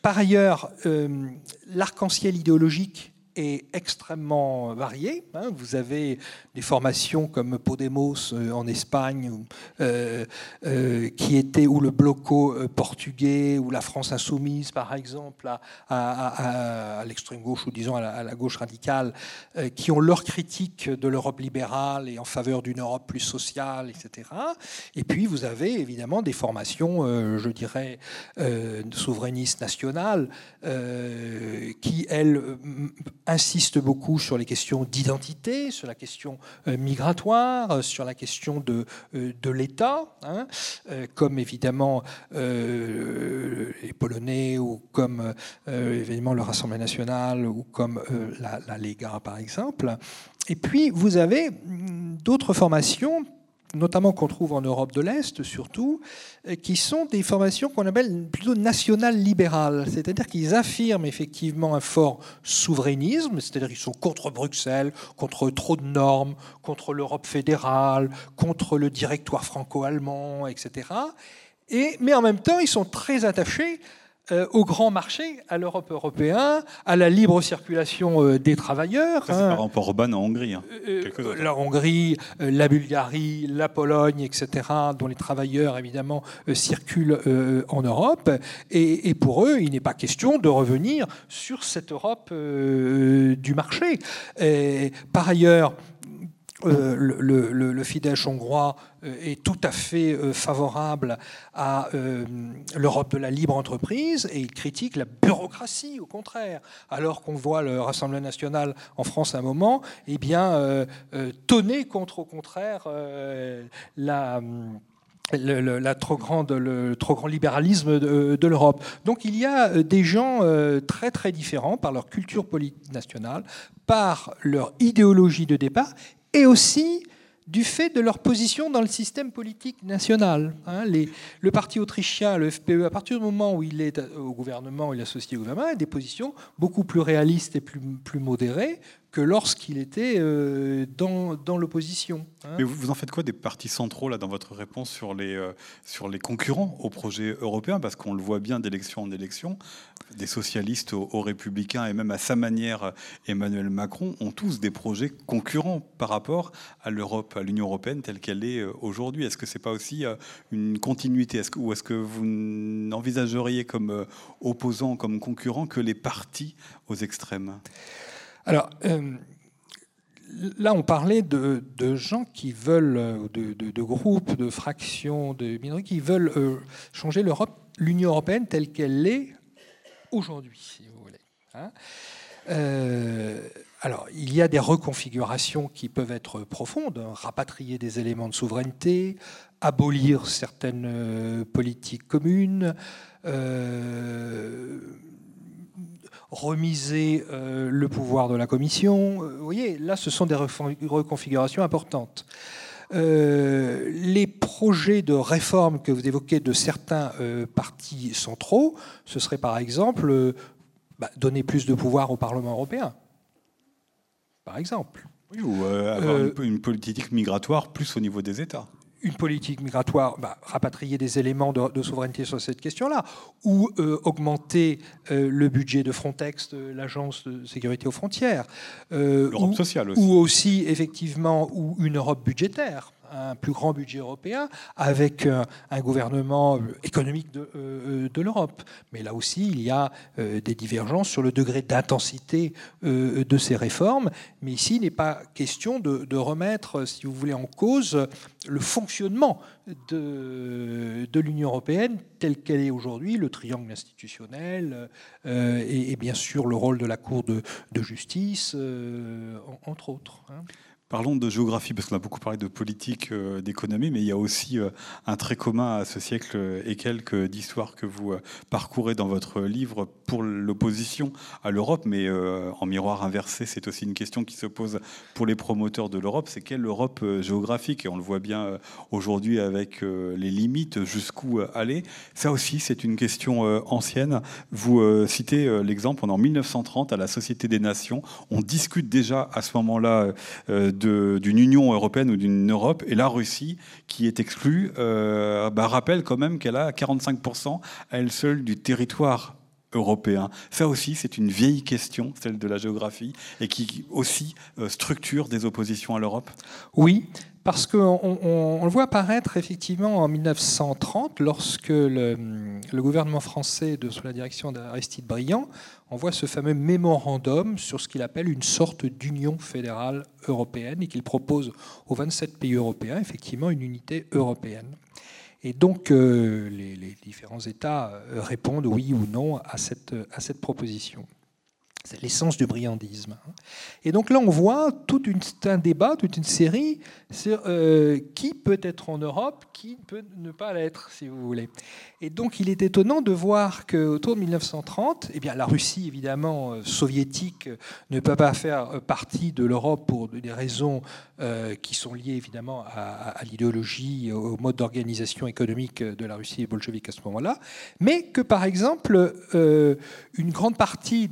Speaker 3: par ailleurs, l'arc-en-ciel idéologique est extrêmement varié. Hein. Vous avez des formations comme Podemos euh, en Espagne, euh, euh, qui était ou le bloco portugais, ou la France insoumise, par exemple, à, l'extrême gauche, ou disons à la, gauche radicale, qui ont leur critique de l'Europe libérale et en faveur d'une Europe plus sociale, etc. Et puis vous avez évidemment des formations, je dirais, souverainistes nationales, qui, elles, insiste beaucoup sur les questions d'identité, sur la question euh, migratoire, euh, sur la question de, euh, l'État, hein, comme évidemment les Polonais ou comme évidemment le Rassemblement national ou comme la, la Lega par exemple. Et puis vous avez hum, d'autres formations notamment qu'on trouve en Europe de l'Est surtout, euh, qui sont des formations qu'on appelle plutôt nationales libérales, c'est-à-dire qu'ils affirment effectivement un fort souverainisme, c'est-à-dire qu'ils sont contre Bruxelles, contre trop de normes, contre l'Europe fédérale, contre le directoire franco-allemand, etc. Et, mais en même temps, ils sont très attachés euh, au grand marché, à l'Europe européenne, à la libre circulation euh, des travailleurs.
Speaker 2: C'est hein. par rapport Orban en Hongrie. Hein.
Speaker 3: Euh, la Hongrie, la Bulgarie, la Pologne, etc., dont les travailleurs, évidemment, circulent en Europe. Et, pour eux, il n'est pas question de revenir sur cette Europe du marché. par ailleurs, euh, le, Fidesz hongrois euh, est tout à fait euh, favorable à l'Europe de la libre entreprise et il critique la bureaucratie, au contraire. Alors qu'on voit le Rassemblement national en France à un moment, eh bien, tonner contre, au contraire, la. Le, trop le grand libéralisme de, l'Europe. Donc il y a des gens très très différents par leur culture nationale, par leur idéologie de départ et aussi du fait de leur position dans le système politique national. Hein. le parti autrichien, le FPE, à partir du moment où il est au gouvernement, il est associé au gouvernement, a des positions beaucoup plus réalistes et plus modérées que lorsqu'il était euh, dans, dans l'opposition.
Speaker 2: Hein. Mais vous, en faites quoi des partis centraux là, dans votre réponse sur les, euh, sur les concurrents au projet européen? Parce qu'on le voit bien d'élection en élection, des socialistes aux, républicains et même à sa manière, Emmanuel Macron ont tous des projets concurrents par rapport à l'Europe, à l'Union européenne telle qu'elle est euh, aujourd'hui. Est-ce que c'est pas aussi une continuité? -ce Ou est-ce que vous n'envisageriez comme opposant, comme concurrent que les partis aux extrêmes?
Speaker 3: Alors, euh, là, on parlait de, gens qui veulent, euh, de, groupes, de fractions, de minorités, qui veulent euh, changer l'Europe, l'Union européenne telle qu'elle l'est aujourd'hui, si vous voulez. Hein. alors, il y a des reconfigurations qui peuvent être profondes, hein. rapatrier des éléments de souveraineté, abolir certaines politiques communes remiser euh, le pouvoir de la Commission. Euh, vous voyez, là, ce sont des reconfigurations importantes. Euh, les projets de réforme que vous évoquez de certains partis centraux, ce serait par exemple bah, Donner plus de pouvoir au Parlement européen, par exemple.
Speaker 2: Oui, ou avoir une politique migratoire plus au niveau des États
Speaker 3: une politique migratoire, bah, rapatrier des éléments de, souveraineté sur cette question-là, ou euh, augmenter euh, le budget de Frontex, de l'agence de sécurité aux frontières.
Speaker 2: Euh, L'Europe sociale aussi.
Speaker 3: Ou aussi, effectivement, ou une Europe budgétaire un plus grand budget européen avec un, gouvernement économique de, euh, de l'Europe. Mais là aussi, il y a euh, des divergences sur le degré d'intensité euh, de ces réformes. Mais ici, il n'est pas question de, remettre, si vous voulez, en cause le fonctionnement de, l'Union européenne telle qu'elle est aujourd'hui, le triangle institutionnel et, bien sûr le rôle de la Cour de, de justice, entre autres.
Speaker 2: Hein. Parlons de géographie, parce qu'on a beaucoup parlé de politique, euh, d'économie, mais il y a aussi euh, un trait commun à ce siècle et quelques d'histoire que vous euh, parcourez dans votre livre pour l'opposition à l'Europe, mais en miroir inversé, c'est aussi une question qui se pose pour les promoteurs de l'Europe, c'est quelle Europe géographique? Et on le voit bien aujourd'hui avec les limites, jusqu'où aller. Ça aussi, c'est une question ancienne. Vous citez l'exemple, en 1930, à la Société des Nations, on discute déjà à ce moment-là d'une Union européenne ou d'une Europe. Et la Russie, qui est exclue, euh, bah, rappelle quand même qu'elle a 45% à elle seule du territoire européen. Ça aussi, c'est une vieille question, celle de la géographie, et qui aussi euh, structure des oppositions à l'Europe?
Speaker 3: Oui, parce qu'on on, le voit apparaître effectivement en 1930, lorsque le, gouvernement français, sous la direction d'Aristide Briand, envoie ce fameux mémorandum sur ce qu'il appelle une sorte d'union fédérale européenne et qu'il propose aux 27 pays européens effectivement une unité européenne. Et donc euh, les, différents États euh, répondent oui ou non à cette proposition. C'est l'essence du briandisme. Et donc là, on voit tout un débat, toute une série sur euh, qui peut être en Europe, qui peut ne pas l'être, si vous voulez. Et donc, il est étonnant de voir qu'autour de 1930, eh bien, la Russie, évidemment, euh, soviétique, ne peut pas faire euh, partie de l'Europe pour des raisons qui sont liées, évidemment, à, l'idéologie, au mode d'organisation économique de la Russie bolchevique à ce moment-là, mais que, par exemple, une grande partie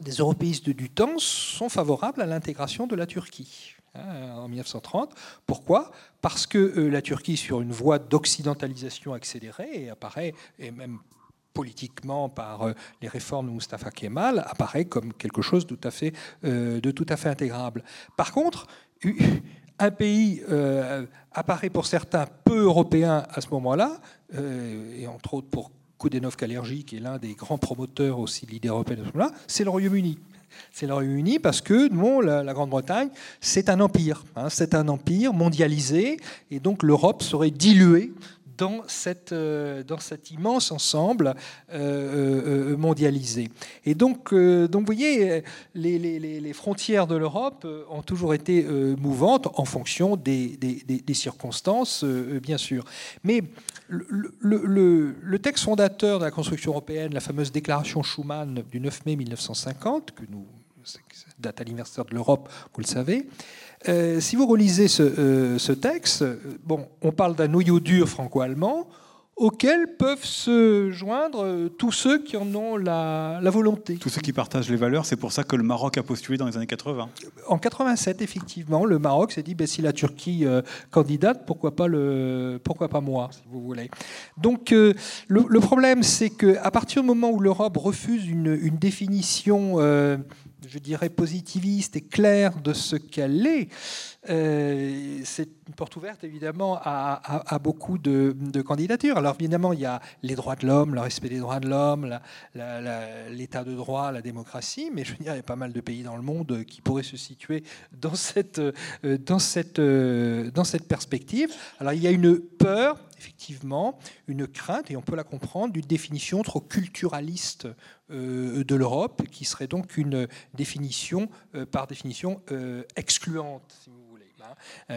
Speaker 3: des européistes du temps sont favorables à l'intégration de la Turquie hein, en 1930. Pourquoi? Parce que euh, la Turquie, sur une voie d'occidentalisation accélérée, apparaît, et même politiquement par euh, les réformes de Mustafa Kemal, apparaît comme quelque chose de tout à fait, euh, de tout à fait intégrable. Par contre, un pays apparaît pour certains peu européen à ce moment-là, et entre autres pour Koudenov-Kalergi, qui est l'un des grands promoteurs aussi de l'idée européenne de ce moment-là, c'est le Royaume-Uni. C'est le Royaume-Uni parce que bon, la, Grande-Bretagne, c'est un empire. Hein, c'est un empire mondialisé. Et donc l'Europe serait diluée dans, cette, euh, cet immense ensemble euh, euh, mondialisé. Et donc, donc, vous voyez, les, frontières de l'Europe ont toujours été mouvantes en fonction des, circonstances, bien sûr. Mais le, le, texte fondateur de la construction européenne, la fameuse déclaration Schuman du 9 mai 1950, que nous, date anniversaire de l'Europe, vous le savez, euh, si vous relisez ce, euh, ce texte, bon, on parle d'un noyau dur franco-allemand auquel peuvent se joindre euh, tous ceux qui en ont la, volonté.
Speaker 2: Tous ceux qui partagent les valeurs, c'est pour ça que le Maroc a postulé dans les années 80.
Speaker 3: En 87, effectivement, le Maroc s'est dit ben, si la Turquie candidate, pourquoi pas, le, pourquoi pas moi, si vous voulez. Donc le, le, problème, c'est qu'à partir du moment où l'Europe refuse une, une définition je dirais, positiviste et claire de ce qu'elle est, euh, c'est une porte ouverte évidemment à, beaucoup de, candidatures. Alors évidemment, il y a les droits de l'homme, le respect des droits de l'homme, l'état de droit, la démocratie, mais je veux dire, il y a pas mal de pays dans le monde qui pourraient se situer dans cette, euh, euh, dans cette perspective. Alors il y a une peur, effectivement, une crainte, et on peut la comprendre, d'une définition trop culturaliste de l'Europe, qui serait donc une définition, par définition, excluante, si vous Hein,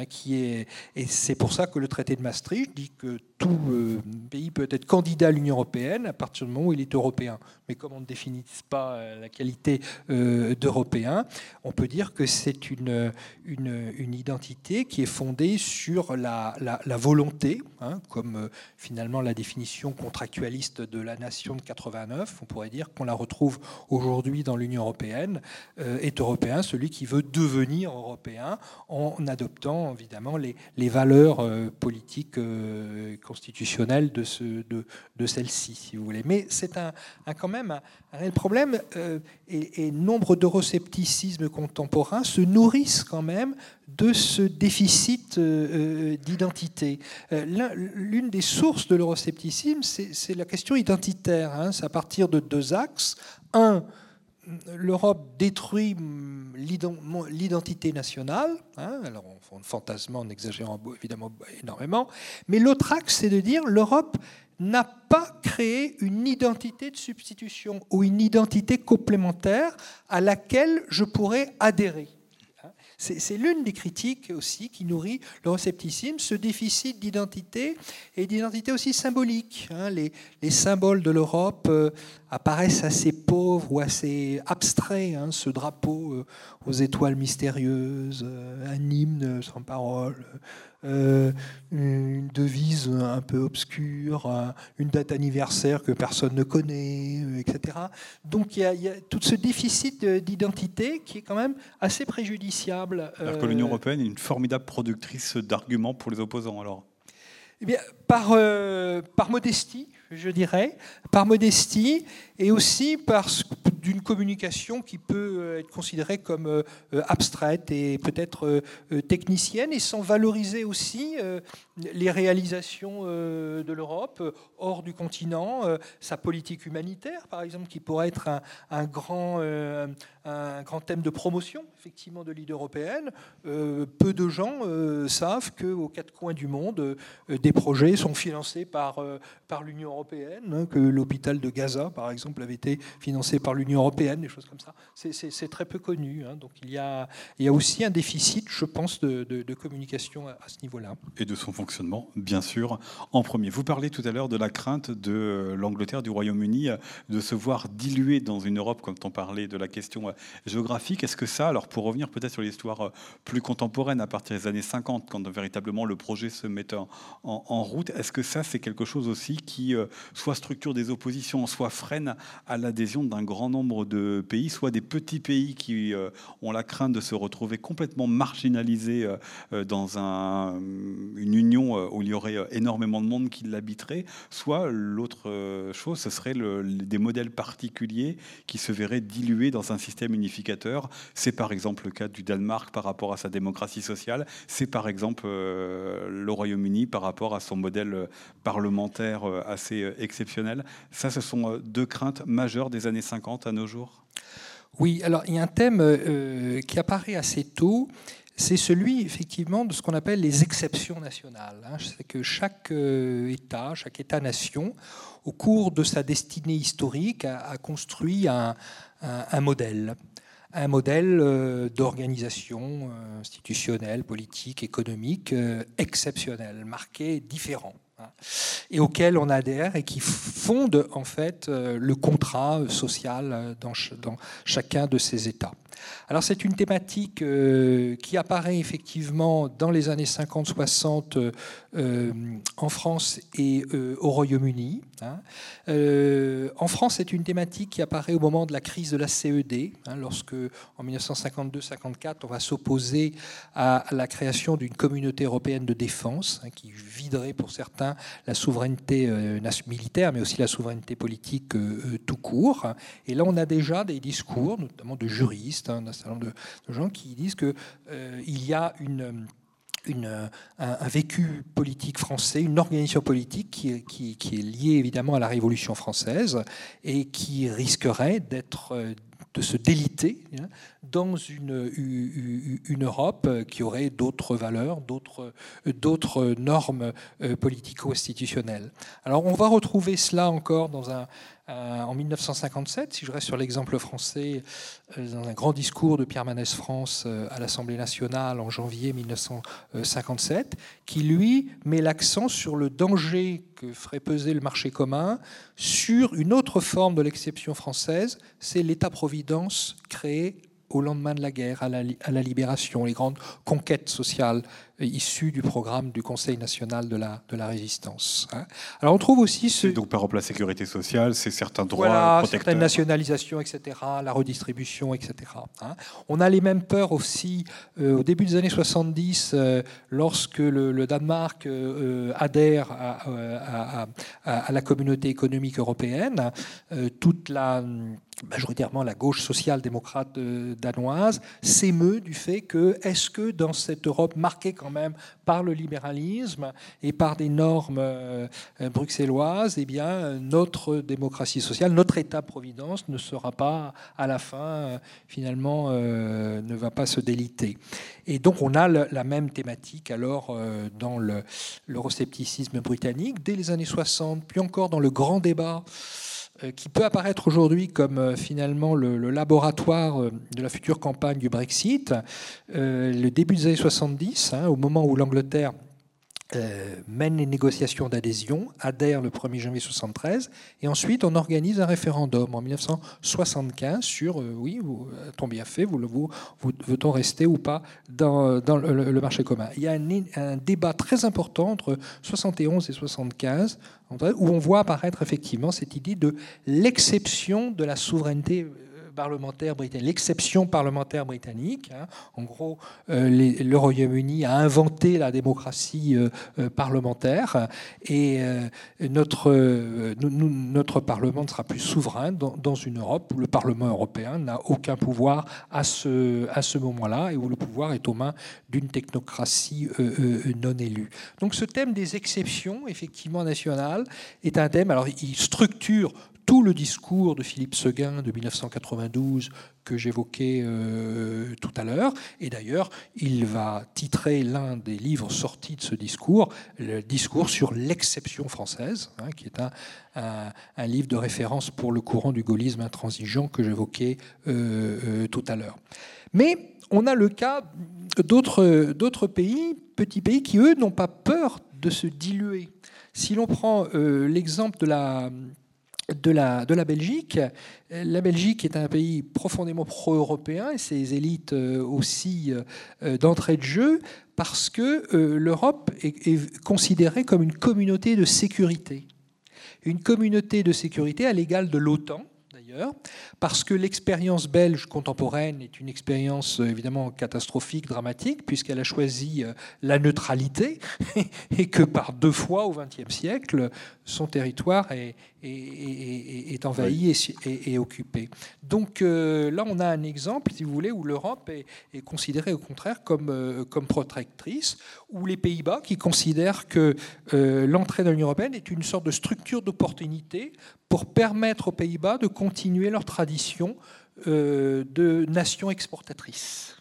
Speaker 3: qui est, et c'est pour ça que le traité de Maastricht dit que tout euh, pays peut être candidat à l'Union européenne à partir du moment où il est européen. Mais comme on ne définit pas euh, la qualité euh, d'européen, on peut dire que c'est une, une, identité qui est fondée sur la, la, volonté, hein, comme finalement la définition contractualiste de la nation de 89, on pourrait dire qu'on la retrouve aujourd'hui dans l'Union européenne, est européen, celui qui veut devenir européen en adoptant évidemment les, les valeurs politiques constitutionnelle de, ce, de, de celle-ci, si vous voulez. Mais c'est un, quand même un, réel problème euh, et, nombre d'euroscepticismes contemporains se nourrissent quand même de ce déficit euh, euh, d'identité. L'une des sources de l'euroscepticisme, c'est la question identitaire. Hein. C'est à partir de deux axes. Un, l'Europe détruit l'identité nationale, hein, alors en fantasmant, en exagérant évidemment énormément, mais l'autre axe, c'est de dire l'Europe n'a pas créé une identité de substitution ou une identité complémentaire à laquelle je pourrais adhérer. C'est l'une des critiques aussi qui nourrit l'euroscepticisme, ce déficit d'identité et d'identité aussi symbolique. Hein. Les, symboles de l'Europe euh, apparaissent assez pauvres ou assez abstraits. Hein. Ce drapeau euh, aux étoiles mystérieuses, euh, un hymne sans parole, euh, une devise un peu obscure, une date anniversaire que personne ne connaît, euh, etc. Donc il y, a, tout ce déficit d'identité qui est quand même assez préjudiciable.
Speaker 2: Alors que l'Union européenne est une formidable productrice d'arguments pour les opposants, alors
Speaker 3: eh bien, par, par modestie, je dirais, par modestie et aussi par d'une communication qui peut euh, être considérée comme euh, euh, abstraite et peut-être technicienne et sans valoriser aussi les réalisations de l'Europe hors du continent, sa politique humanitaire par exemple qui pourrait être un, grand, un grand thème de promotion effectivement de l'idée européenne. Peu de gens savent qu'aux quatre coins du monde, des projets sont financés par, par l'Union européenne, hein, que l'hôpital de Gaza par exemple avait été financé par l'Union européenne, des choses comme ça. C'est très peu connu. Hein. Donc il y, a, aussi un déficit, je pense, de, communication à, ce niveau-là.
Speaker 2: Et de son fonctionnement, bien sûr, en premier. Vous parlez tout à l'heure de la crainte de l'Angleterre, du Royaume-Uni, de se voir diluer dans une Europe, quand on parlait de la question géographique. Est-ce que ça, alors pour revenir peut-être sur l'histoire plus contemporaine, à partir des années 50, quand véritablement le projet se met en, en, route, est-ce que ça, c'est quelque chose aussi qui euh, soit structure des oppositions, soit freine à l'adhésion d'un grand nombre de pays, soit des petits pays qui euh, ont la crainte de se retrouver complètement marginalisés euh, euh, dans un, une union où il y aurait énormément de monde qui l'habiterait, soit l'autre chose, ce serait des modèles particuliers qui se verraient dilués dans un système unificateur. C'est par exemple le cas du Danemark par rapport à sa démocratie sociale, c'est par exemple le Royaume-Uni par rapport à son modèle parlementaire assez exceptionnel. Ça, ce sont deux craintes majeures des années 50 nos jours?
Speaker 3: Oui, alors il y a un thème euh, qui apparaît assez tôt, c'est celui effectivement de ce qu'on appelle les exceptions nationales. Hein. C'est que chaque euh, État, chaque État-nation, au cours de sa destinée historique, a, construit un, modèle un modèle euh, d'organisation institutionnelle, politique, économique exceptionnel, marqué, différent. Et auxquels on adhère et qui fondent en fait euh, le contrat social euh, dans chacun de ces États. Alors c'est une thématique euh, qui apparaît effectivement dans les années 50-60 en France et au Royaume-Uni. Hein. en France, c'est une thématique qui apparaît au moment de la crise de la CED, hein, lorsque en 1952-54, on va s'opposer à la création d'une communauté européenne de défense, qui viderait pour certains la souveraineté euh, militaire, mais aussi la souveraineté politique euh, euh, tout court. Et là, on a déjà des discours, notamment de juristes, hein, d'un certain de, gens qui disent qu'il il y a une... Un, vécu politique français, une organisation politique qui, est liée évidemment à la Révolution française et qui risquerait d'être de se déliter hein, dans une, une, Europe qui aurait d'autres valeurs, d'autres, d'autres normes euh, politico-institutionnelles. Alors on va retrouver cela encore dans un, en 1957, si je reste sur l'exemple français, dans un grand discours de Pierre Manès France à l'Assemblée nationale en janvier 1957, qui lui met l'accent sur le danger que ferait peser le marché commun sur une autre forme de l'exception française, c'est l'État-providence créé au lendemain de la guerre, à la, à la libération, les grandes conquêtes sociales issus du programme du Conseil national de la, de la résistance. Hein. Alors on trouve aussi ce...
Speaker 2: Donc par exemple la sécurité sociale, c'est certains droits
Speaker 3: voilà,
Speaker 2: protecteurs.
Speaker 3: certaines nationalisations, etc., la redistribution, etc. Hein. On a les mêmes peurs aussi euh, au début des années 70, euh, lorsque le, Danemark euh, adhère à, à, la communauté économique européenne. toute la majoritairement la gauche social-démocrate danoise, s'émeut du fait que est-ce que dans cette Europe marquée quand même par le libéralisme et par des normes euh, bruxelloises, eh bien, notre démocratie sociale, notre État-providence ne sera pas, à la fin, euh, finalement, euh, ne va pas se déliter. Et donc, on a la même thématique alors dans l'euroscepticisme britannique dès les années 60, puis encore dans le grand débat euh, qui peut apparaître aujourd'hui comme euh, finalement le, laboratoire euh, de la future campagne du Brexit, le début des années 70, hein, au moment où l'Angleterre euh, mène les négociations d'adhésion, adhère le 1er janvier 1973, et ensuite on organise un référendum en 1975 sur, euh, oui, a-t-on bien fait, veut-on rester ou pas dans, dans le, marché commun. Il y a un, un, débat très important entre 71 et 75, où on voit apparaître effectivement cette idée de l'exception de la souveraineté parlementaire britannique, l'exception parlementaire britannique. Hein. En gros, euh, le Royaume-Uni a inventé la démocratie euh, euh, parlementaire et notre, notre Parlement ne sera plus souverain dans, une Europe où le Parlement européen n'a aucun pouvoir à ce, à ce moment-là et où le pouvoir est aux mains d'une technocratie non élue. Donc ce thème des exceptions, effectivement nationales, est un thème, alors il structure tout le discours de Philippe Seguin de 1992 que j'évoquais euh, tout à l'heure. Et d'ailleurs, il va titrer l'un des livres sortis de ce discours, le discours sur l'exception française, hein, qui est un, un, livre de référence pour le courant du gaullisme intransigeant que j'évoquais euh, euh, tout à l'heure. Mais on a le cas d'autres pays, petits pays, qui, eux, n'ont pas peur de se diluer. Si l'on prend l'exemple de la de la, de la Belgique. La Belgique est un pays profondément pro-européen et ses élites euh, aussi euh, d'entrée de jeu parce que euh, l'Europe est, considérée comme une communauté de sécurité. Une communauté de sécurité à l'égal de l'OTAN, d'ailleurs, parce que l'expérience belge contemporaine est une expérience évidemment catastrophique, dramatique, puisqu'elle a choisi la neutralité, et que par deux fois au XXe siècle, son territoire est, est, envahi et, occupé. Donc euh, là, on a un exemple, si vous voulez, où l'Europe est, considérée au contraire comme, euh, comme protectrice, ou les Pays-Bas qui considèrent que euh, l'entrée dans l'Union européenne est une sorte de structure d'opportunité pour permettre aux Pays-Bas de continuer leur tradition de nation exportatrice.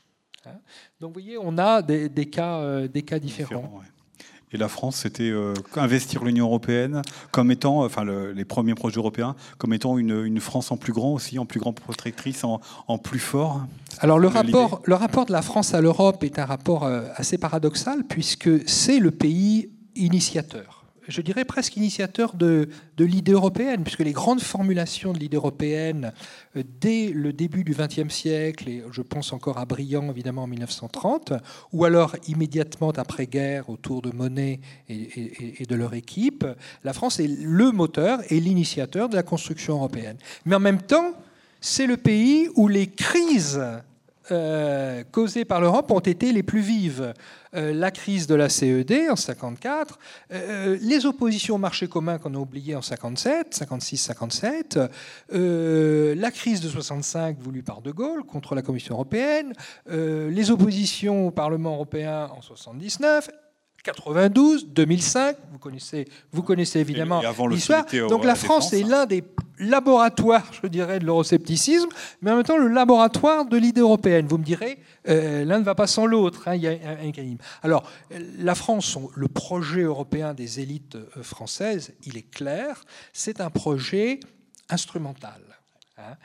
Speaker 3: Hein. Donc vous voyez, on a des, cas, des cas différents.
Speaker 2: Et la France, c'était euh, investir l'Union européenne comme étant, enfin les premiers projets européens, comme étant une, France en plus grand aussi, en plus grande protectrice, en, en plus fort.
Speaker 3: Alors le rapport, le rapport de la France à l'Europe est un rapport euh, assez paradoxal puisque c'est le pays initiateur je dirais presque initiateur de, l'idée européenne, puisque les grandes formulations de l'idée européenne, euh, dès le début du XXe siècle, et je pense encore à Briand évidemment en 1930, ou alors immédiatement après-guerre autour de Monet et, de leur équipe, la France est le moteur et l'initiateur de la construction européenne. Mais en même temps, c'est le pays où les crises euh, causées par l'Europe ont été les plus vives. Euh, la crise de la CED en 54, euh, les oppositions au marché commun qu'on a oublié en 57, 56, 57, la crise de 65 voulue par De Gaulle contre la Commission européenne, les oppositions au Parlement européen en 79 92, 2005, vous connaissez, vous connaissez évidemment l'histoire. Donc la France est l'un des laboratoires, je dirais, de l'euroscepticisme, mais en même temps le laboratoire de l'idée européenne. Vous me direz, euh, l'un ne va pas sans l'autre. Hein, il y a un, Alors, la France, le projet européen des élites euh, françaises, il est clair, c'est un projet instrumentale. Hein.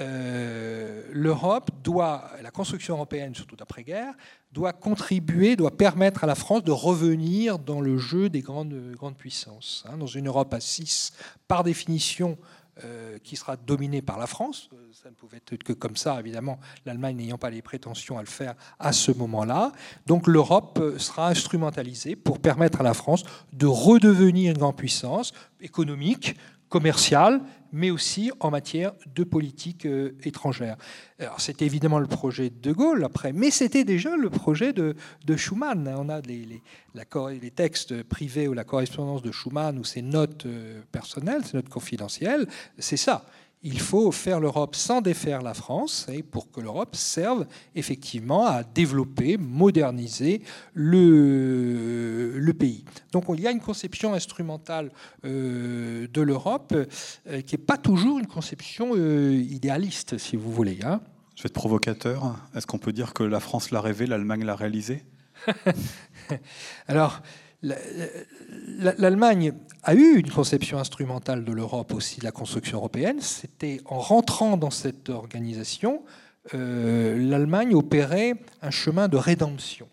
Speaker 3: Euh, L'Europe doit, la construction européenne, surtout d'après-guerre, doit contribuer, doit permettre à la France de revenir dans le jeu des grandes, grandes puissances. Hein. Dans une Europe à 6, par définition, euh, qui sera dominée par la France. Euh, ça ne pouvait être que comme ça, évidemment, l'Allemagne n'ayant pas les prétentions à le faire à ce moment-là. Donc l'Europe sera instrumentalisée pour permettre à la France de redevenir une grande puissance économique, commerciale, mais aussi en matière de politique euh, étrangère. C'était évidemment le projet de De Gaulle après, mais c'était déjà le projet de, Schuman. On a les, les, les, textes privés ou la correspondance de Schuman ou ses notes euh, personnelles, ses notes confidentielles, c'est ça il faut faire l'Europe sans défaire la France, et pour que l'Europe serve effectivement à développer, moderniser le, le pays. Donc il y a une conception instrumentale euh, de l'Europe euh, qui n'est pas toujours une conception euh, idéaliste, si vous voulez. Hein.
Speaker 2: Je vais être provocateur. Est-ce qu'on peut dire que la France l'a rêvé, l'Allemagne l'a réalisé
Speaker 3: Alors, L'Allemagne a eu une conception instrumentale de l'Europe aussi, de la construction européenne. C'était en rentrant dans cette organisation, euh, l'Allemagne opérait un chemin de rédemption.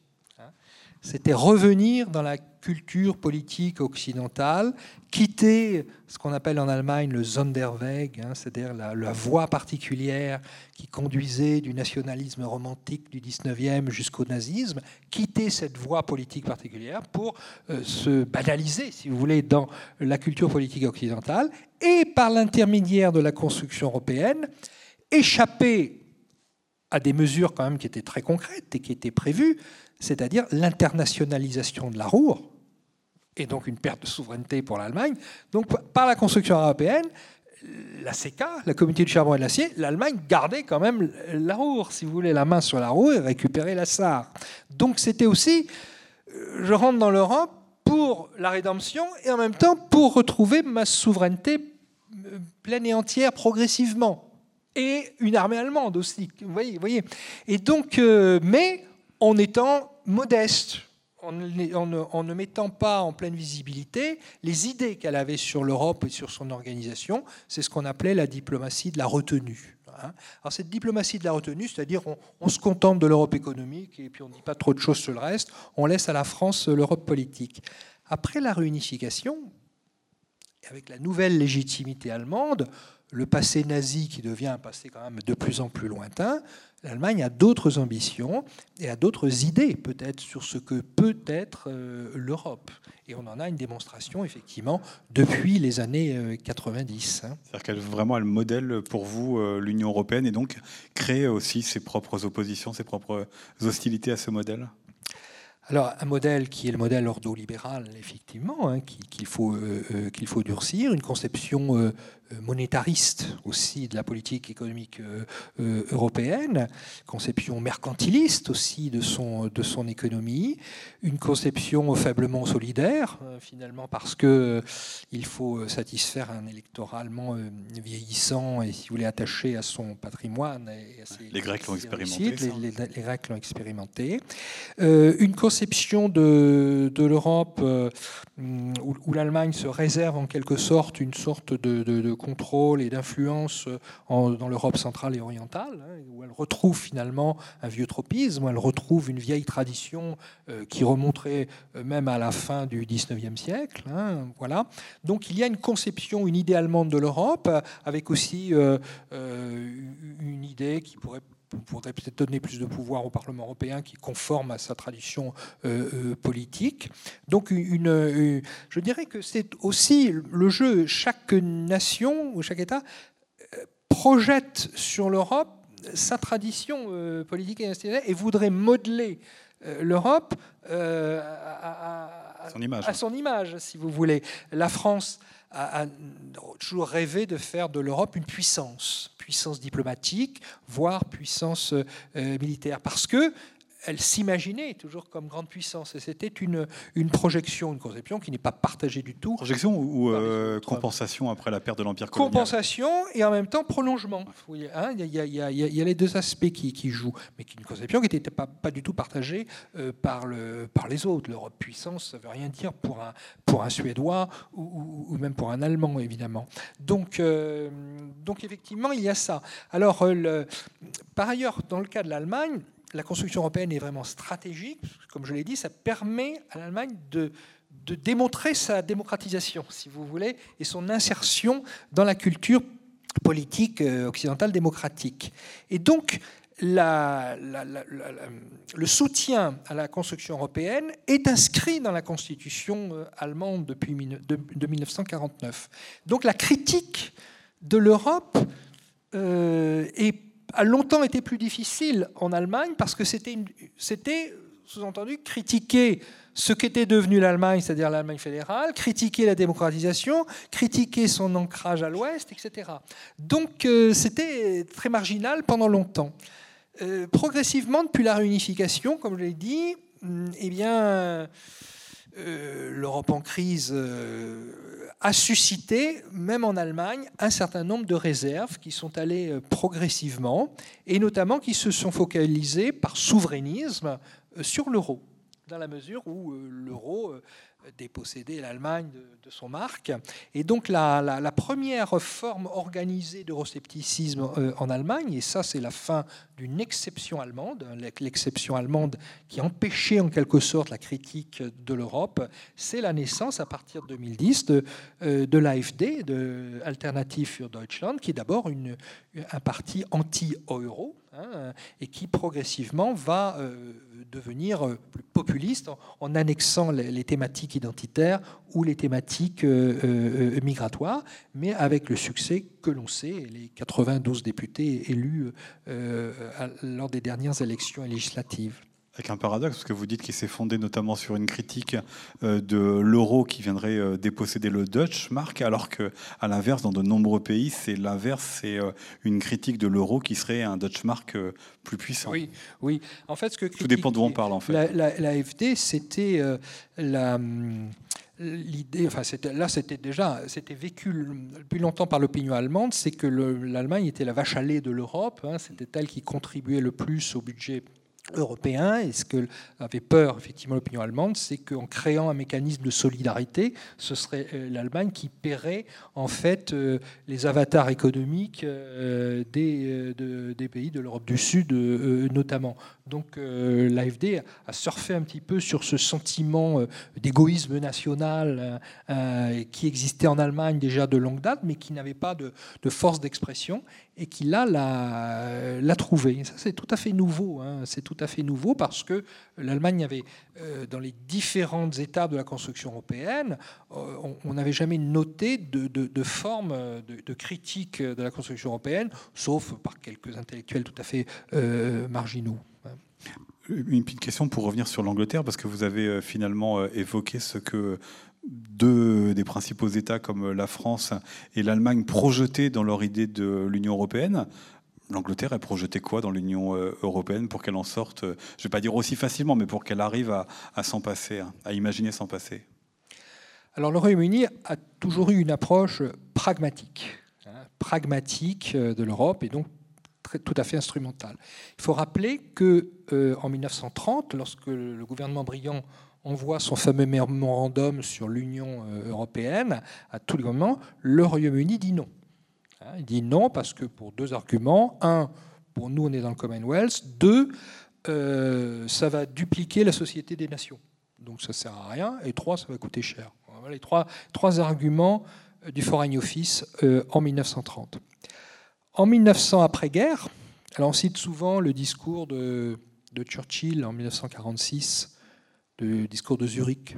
Speaker 3: C'était revenir dans la culture politique occidentale, quitter ce qu'on appelle en Allemagne le Sonderweg, hein, c'est-à-dire la, voie particulière qui conduisait du nationalisme romantique du 19e jusqu'au nazisme, quitter cette voie politique particulière pour euh, se banaliser, si vous voulez, dans la culture politique occidentale, et par l'intermédiaire de la construction européenne, échapper à des mesures quand même qui étaient très concrètes et qui étaient prévues, c'est-à-dire l'internationalisation de la Ruhr, et donc une perte de souveraineté pour l'Allemagne. Donc par la construction européenne, la CECA, la Communauté du charbon et de l'acier, l'Allemagne gardait quand même la Ruhr, si vous voulez, la main sur la Ruhr et récupérer la Sarre. Donc c'était aussi, euh, je rentre dans l'Europe pour la rédemption et en même temps pour retrouver ma souveraineté euh, pleine et entière progressivement. Et une armée allemande aussi, vous voyez. Vous voyez. Et donc, euh, mais en étant modeste, en ne, mettant pas en pleine visibilité les idées qu'elle avait sur l'Europe et sur son organisation. C'est ce qu'on appelait la diplomatie de la retenue. Hein. Alors cette diplomatie de la retenue, c'est-à-dire on, on, se contente de l'Europe économique et puis on ne dit pas trop de choses sur le reste, on laisse à la France l'Europe politique. Après la réunification, avec la nouvelle légitimité allemande, le passé nazi qui devient un passé quand même de plus en plus lointain, l'Allemagne a d'autres ambitions et a d'autres idées peut-être sur ce que peut être euh, l'Europe. Et on en a une démonstration effectivement depuis les années 90. Euh, hein.
Speaker 2: C'est-à-dire qu'elle vraiment elle modèle pour vous euh, l'Union européenne et donc crée aussi ses propres oppositions, ses propres hostilités à ce modèle?
Speaker 3: Alors, un modèle qui est le modèle ordolibéral, effectivement, hein, qu'il faut, qu'il faut durcir, une conception euh, monétariste aussi de la politique économique euh, euh, européenne, conception mercantiliste aussi de son, de son économie, une conception faiblement solidaire, finalement parce que il faut satisfaire un électorat allemand vieillissant et, si vous voulez, attaché à son patrimoine. Et
Speaker 2: les Grecs l'ont expérimenté.
Speaker 3: Les, Grecs l'ont expérimenté. une conception de, de l'Europe où, l'Allemagne se réserve en quelque sorte une sorte de, de contrôle et d'influence euh, dans l'Europe centrale et orientale, hein, où elle retrouve finalement un vieux tropisme, où elle retrouve une vieille tradition euh, qui remonterait euh, même à la fin du 19e siècle. Hein, voilà. Donc il y a une conception, une idée allemande de l'Europe, avec aussi une idée qui pourrait pourrait peut-être donner plus de pouvoir au Parlement européen qui conforme à sa tradition euh, euh, politique. Donc, une, je dirais que c'est aussi le jeu. Chaque nation ou chaque État euh, projette sur l'Europe sa tradition politique et institutionnelle et voudrait modeler l'Europe à,
Speaker 2: son image.
Speaker 3: à son image, si vous voulez. La France a, toujours rêvé de faire de l'Europe une puissance, puissance diplomatique, voire puissance euh, militaire, parce que elle s'imaginait toujours comme grande puissance. Et c'était une, une projection, une conception qui n'est pas partagée du tout.
Speaker 2: Projection ou euh, compensation après la perte de l'Empire colonial
Speaker 3: Compensation et en même temps prolongement. Hein, il y, y, a les deux aspects qui, qui jouent, mais qui une conception qui n'était pas, pas du tout partagée euh, par, le, par les autres. L'Europe puissance, ça ne veut rien dire pour un, pour un Suédois ou, ou, même pour un Allemand, évidemment. Donc, euh, donc effectivement, il y a ça. Alors, le, par ailleurs, dans le cas de l'Allemagne, la construction européenne est vraiment stratégique. Comme je l'ai dit, ça permet à l'Allemagne de, de démontrer sa démocratisation, si vous voulez, et son insertion dans la culture politique euh, occidentale démocratique. Et donc, le soutien à la construction européenne est inscrit dans la constitution euh, allemande depuis de, 1949. Donc la critique de l'Europe euh, est a longtemps été plus difficile en Allemagne parce que c'était, sous-entendu, critiquer ce qu'était devenu l'Allemagne, c'est-à-dire l'Allemagne fédérale, critiquer la démocratisation, critiquer son ancrage à l'Ouest, etc. Donc euh, c'était très marginal pendant longtemps. Euh, progressivement, depuis la réunification, comme je l'ai dit, hum, eh bien, l'Europe en crise a suscité, même en Allemagne, un certain nombre de réserves qui sont allées euh, progressivement et notamment qui se sont focalisées par souverainisme euh, sur l'euro, dans la mesure où euh, l'euro déposséder l'Allemagne de, son marque. Et donc la, première forme organisée d'euroscepticisme euh, en Allemagne, et ça c'est la fin d'une exception allemande, hein, l'exception allemande qui empêchait en quelque sorte la critique de l'Europe, c'est la naissance à partir de 2010 de, euh, l'AFD, de Alternative für Deutschland, qui est d'abord un parti anti-euro, hein, et qui progressivement va euh, devenir plus populiste en, annexant les thématiques identitaires ou les thématiques euh, euh, migratoires, mais avec le succès que l'on sait, les 92 députés élus euh, lors des dernières élections législatives.
Speaker 2: Avec un paradoxe, parce que vous dites qu'il s'est fondé notamment sur une critique euh, de l'euro qui viendrait euh, déposséder le Dutch mark, alors que à l'inverse, dans de nombreux pays, c'est l'inverse, c'est euh, une critique de l'euro qui serait un Dutch mark plus puissant.
Speaker 3: Oui, oui. En fait, ce que
Speaker 2: tout dépend d'où on parle en fait.
Speaker 3: La, la, c'était la hum, l'idée, enfin là c'était déjà, c'était vécu depuis longtemps par l'opinion allemande, c'est que l'Allemagne était la vache à lait de l'Europe, hein, c'était elle qui contribuait le plus au budget européen. Et ce que avait peur effectivement l'opinion allemande, c'est qu'en créant un mécanisme de solidarité, ce serait euh, l'Allemagne qui paierait en fait euh, les avatars économiques euh, des, pays de l'Europe du Sud notamment. Donc l'AFD a surfé un petit peu sur ce sentiment d'égoïsme national qui existait en Allemagne déjà de longue date, mais qui n'avait pas de force d'expression et qui là l'a trouvé. Ça c'est tout à fait nouveau. Hein. C'est tout à fait nouveau parce que l'Allemagne avait, euh, dans les différentes étapes de la construction européenne, euh, on n'avait jamais noté de, de, forme de, critique de la construction européenne, sauf par quelques intellectuels tout à fait euh, marginaux.
Speaker 2: Une petite question pour revenir sur l'Angleterre, parce que vous avez finalement évoqué ce que deux des principaux États comme la France et l'Allemagne projetaient dans leur idée de l'Union européenne. L'Angleterre est projetée quoi dans l'Union euh, européenne pour qu'elle en sorte, euh, je ne vais pas dire aussi facilement, mais pour qu'elle arrive à, s'en passer, hein, à imaginer s'en passer?
Speaker 3: Alors le Royaume-Uni a toujours eu une approche pragmatique, hein, pragmatique euh, de l'Europe et donc tout à fait instrumentale. Il faut rappeler que en 1930, lorsque le gouvernement brillant envoie son fameux mémorandum sur l'Union euh, européenne à tous les gouvernements, le Royaume-Uni dit non. Hein, il dit non parce que pour deux arguments. Un, pour nous, on est dans le Commonwealth. Deux, euh, ça va dupliquer la société des nations. Donc ça ne sert à rien. Et trois, ça va coûter cher. Les trois, arguments euh, du Foreign Office en 1930. En 1900 après-guerre, alors on cite souvent le discours de Churchill en 1946 le discours de Zurich,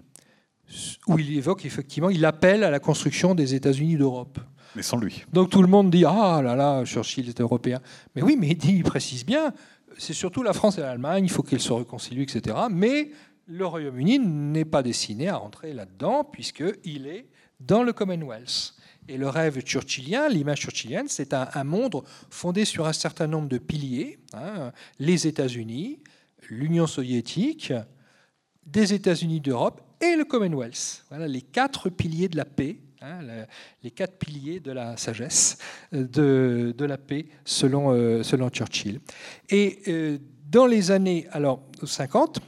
Speaker 3: où il évoque effectivement, il appelle à la construction des États-Unis d'Europe.
Speaker 2: Mais sans lui.
Speaker 3: Donc tout le monde dit Ah là là, Churchill est européen. Mais oui, mais il, dit, il précise bien c'est surtout la France et l'Allemagne, il faut qu'ils se réconcilient, etc. Mais le Royaume-Uni n'est pas destiné à rentrer là-dedans, puisqu'il est dans le Commonwealth. Et le rêve churchillien, l'image churchillienne, c'est un, monde fondé sur un certain nombre de piliers. Hein, les États-Unis, l'Union soviétique, des États-Unis d'Europe et le Commonwealth. Voilà les quatre piliers de la paix, hein, les quatre piliers de la sagesse de, la paix selon, euh, selon Churchill. Et euh, dans les années alors, 50,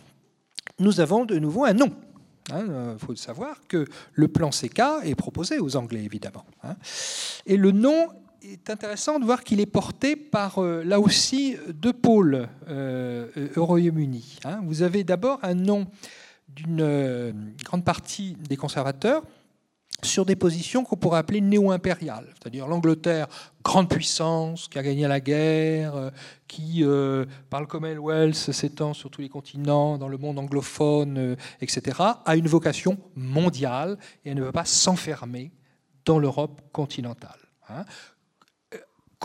Speaker 3: nous avons de nouveau un nom. Il hein, faut savoir que le plan CK est proposé aux Anglais, évidemment. Hein. Et le nom est intéressant de voir qu'il est porté par, euh, là aussi, deux pôles euh, au Royaume-Uni. Hein. Vous avez d'abord un nom d'une euh, grande partie des conservateurs sur des positions qu'on pourrait appeler néo-impériales, c'est-à-dire l'Angleterre, grande puissance, qui a gagné la guerre, qui, par le Commonwealth, s'étend sur tous les continents, dans le monde anglophone, etc., a une vocation mondiale et elle ne veut pas s'enfermer dans l'Europe continentale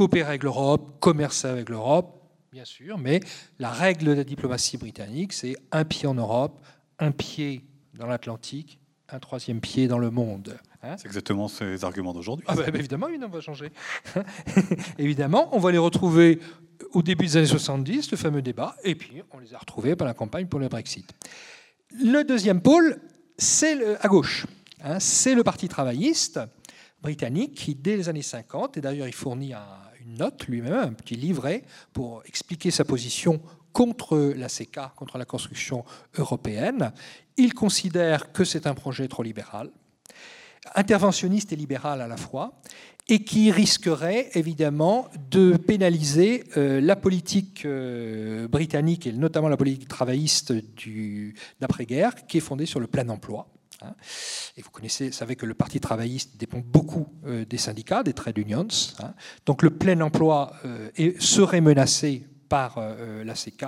Speaker 3: coopérer avec l'Europe, commercer avec l'Europe, bien sûr, mais la règle de la diplomatie britannique, c'est un pied en Europe, un pied dans l'Atlantique, un troisième pied dans le monde.
Speaker 2: Hein c'est exactement ces arguments d'aujourd'hui.
Speaker 3: Ah bah, évidemment, on va changer. évidemment, on va les retrouver au début des années 70, le fameux débat, et puis on les a retrouvés par la campagne pour le Brexit. Le deuxième pôle, c'est à gauche. Hein, c'est le Parti travailliste britannique qui, dès les années 50, et d'ailleurs il fournit une note lui-même, un petit livret, pour expliquer sa position contre la CK, contre la construction européenne. Il considère que c'est un projet trop libéral, interventionniste et libéral à la fois, et qui risquerait évidemment de pénaliser euh, la politique euh, britannique, et notamment la politique travailliste d'après-guerre, qui est fondée sur le plein emploi. Et vous connaissez, savez que le Parti travailliste dépend beaucoup euh, des syndicats, des trade unions. Hein. Donc le plein emploi euh, serait menacé par euh, la CK.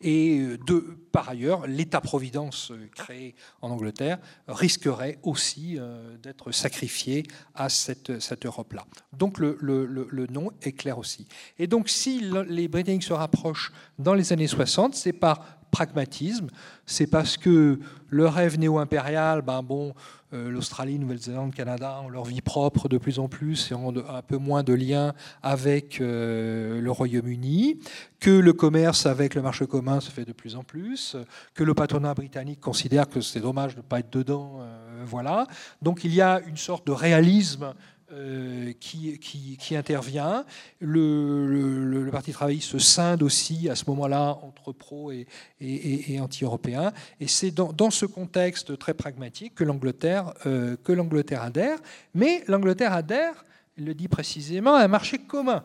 Speaker 3: Et de, par ailleurs, l'État-providence créé en Angleterre risquerait aussi d'être sacrifié à cette, cette Europe-là. Donc le, le, le, nom est clair aussi. Et donc si les Britanniques se rapprochent dans les années 60, c'est par pragmatisme. C'est parce que le rêve néo-impérial, ben bon, euh, l'Australie, Nouvelle-Zélande, Canada ont leur vie propre de plus en plus et ont un peu moins de liens avec euh, le Royaume-Uni, que le commerce avec le marché commun se fait de plus en plus, que le patronat britannique considère que c'est dommage de ne pas être dedans. Euh, voilà. Donc il y a une sorte de réalisme euh, qui, intervient. Le, Parti travailliste se scinde aussi à ce moment-là entre pro et, et, anti-européens. Et c'est dans, ce contexte très pragmatique que l'Angleterre euh, que l'Angleterre adhère. Mais l'Angleterre adhère, il le dit précisément, à un marché commun.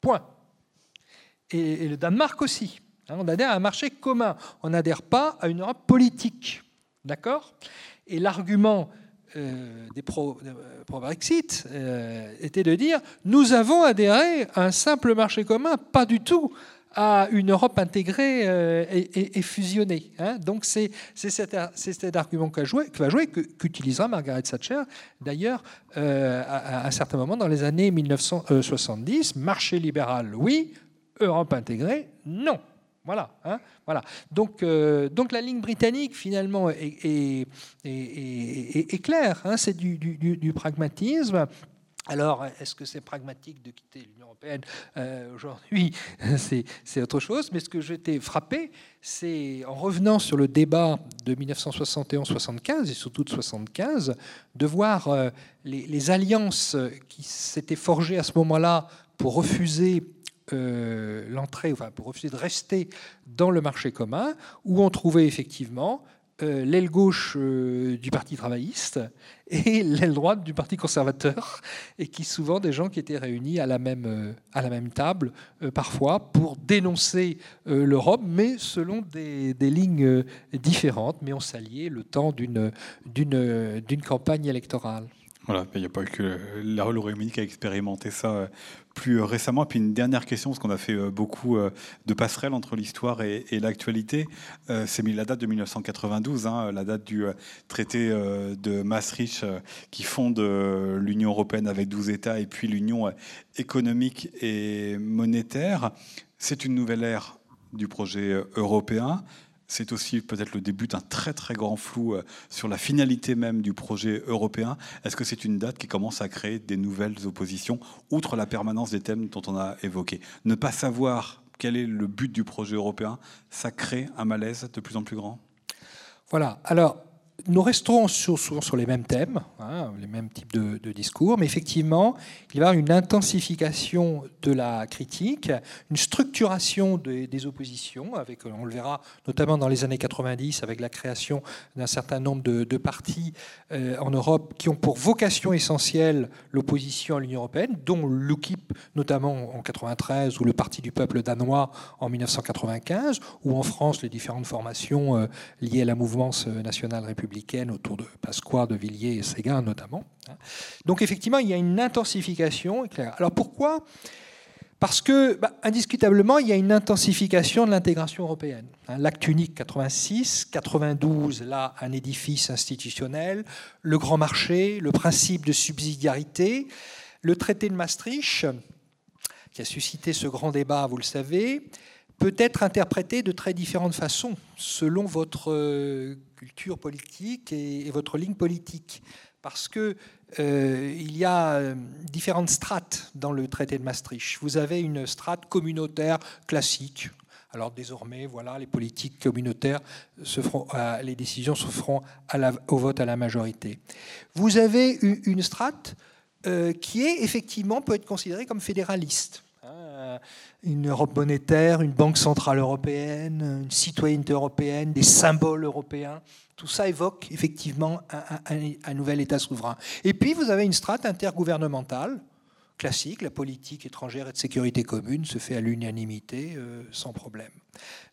Speaker 3: Point. Et, le Danemark aussi. Hein, on adhère à un marché commun. On n'adhère pas à une Europe politique. D'accord? Et l'argument euh, des pro-Brexit euh, était de dire nous avons adhéré à un simple marché commun, pas du tout à une Europe intégrée euh, et, fusionnée. Hein. Donc c'est cet, cet, argument que va jouer, qu'utilisera Margaret Thatcher d'ailleurs à, à, un certain moment dans les années 1970. Marché libéral, oui. Europe intégrée, non. Voilà, hein, voilà. Donc, euh, donc la ligne britannique finalement est, claire. Hein, c'est du, pragmatisme. Alors, est-ce que c'est pragmatique de quitter l'Union européenne euh, aujourd'hui C'est autre chose. Mais ce que j'étais frappé, c'est en revenant sur le débat de 1971-75 et surtout de 75, de voir euh, les alliances qui s'étaient forgées à ce moment-là pour refuser euh, l'entrée, enfin, pour refuser de rester dans le marché commun, où on trouvait effectivement euh, l'aile gauche euh, du Parti travailliste et l'aile droite du Parti conservateur, et qui souvent des gens qui étaient réunis à la même, à la même table, parfois, pour dénoncer l'Europe, mais selon des, lignes différentes, mais on s'alliait le temps d'une campagne électorale.
Speaker 2: Voilà, il n'y a pas que la Royaume-Uni qui a expérimenté ça plus euh, récemment. Puis une dernière question, parce qu'on a fait euh, beaucoup euh, de passerelles entre l'histoire et, l'actualité. C'est la date de 1992, hein, la date du traité de Maastricht qui fonde l'Union européenne avec 12 États et puis l'Union économique et monétaire. C'est une nouvelle ère du projet européen c'est aussi peut-être le début d'un très très grand flou euh, sur la finalité même du projet européen. Est-ce que c'est une date qui commence à créer des nouvelles oppositions, outre la permanence des thèmes dont on a évoqué? Ne pas savoir quel est le but du projet européen Ça crée un malaise de plus en plus grand?
Speaker 3: Voilà. Alors, nous resterons souvent sur les mêmes thèmes, hein, les mêmes types de, discours, mais effectivement, il y avoir une intensification de la critique, une structuration des, oppositions, avec, on le verra notamment dans les années 90, avec la création d'un certain nombre de, partis euh, en Europe qui ont pour vocation essentielle l'opposition à l'Union européenne, dont l'UKIP notamment en 93, ou le Parti du peuple danois en 1995, ou en France les différentes formations euh, liées à la mouvance nationale républicaine autour de Pasqua, de Villiers et Séguin notamment. Hein. Donc effectivement, il y a une intensification Alors pourquoi? Parce que, bah, indiscutablement, il y a une intensification de l'intégration européenne. Hein. L'acte unique 86, 92, là, un édifice institutionnel, le grand marché, le principe de subsidiarité, le traité de Maastricht, qui a suscité ce grand débat, vous le savez, peut être interprété de très différentes façons selon votre euh, culture politique et, votre ligne politique. Parce que euh, il y a euh, différentes strates dans le traité de Maastricht. Vous avez une strate communautaire classique. Alors désormais, voilà, les politiques communautaires se feront, les décisions se feront au vote à la majorité. Vous avez une strate qui est effectivement peut être considérée comme fédéraliste. Hein, une Europe monétaire, une banque centrale européenne, une citoyenneté européenne, des symboles européens. Tout ça évoque effectivement un, nouvel État souverain. Et puis vous avez une strate intergouvernementale classique, la politique étrangère et de sécurité commune se fait à l'unanimité euh, sans problème.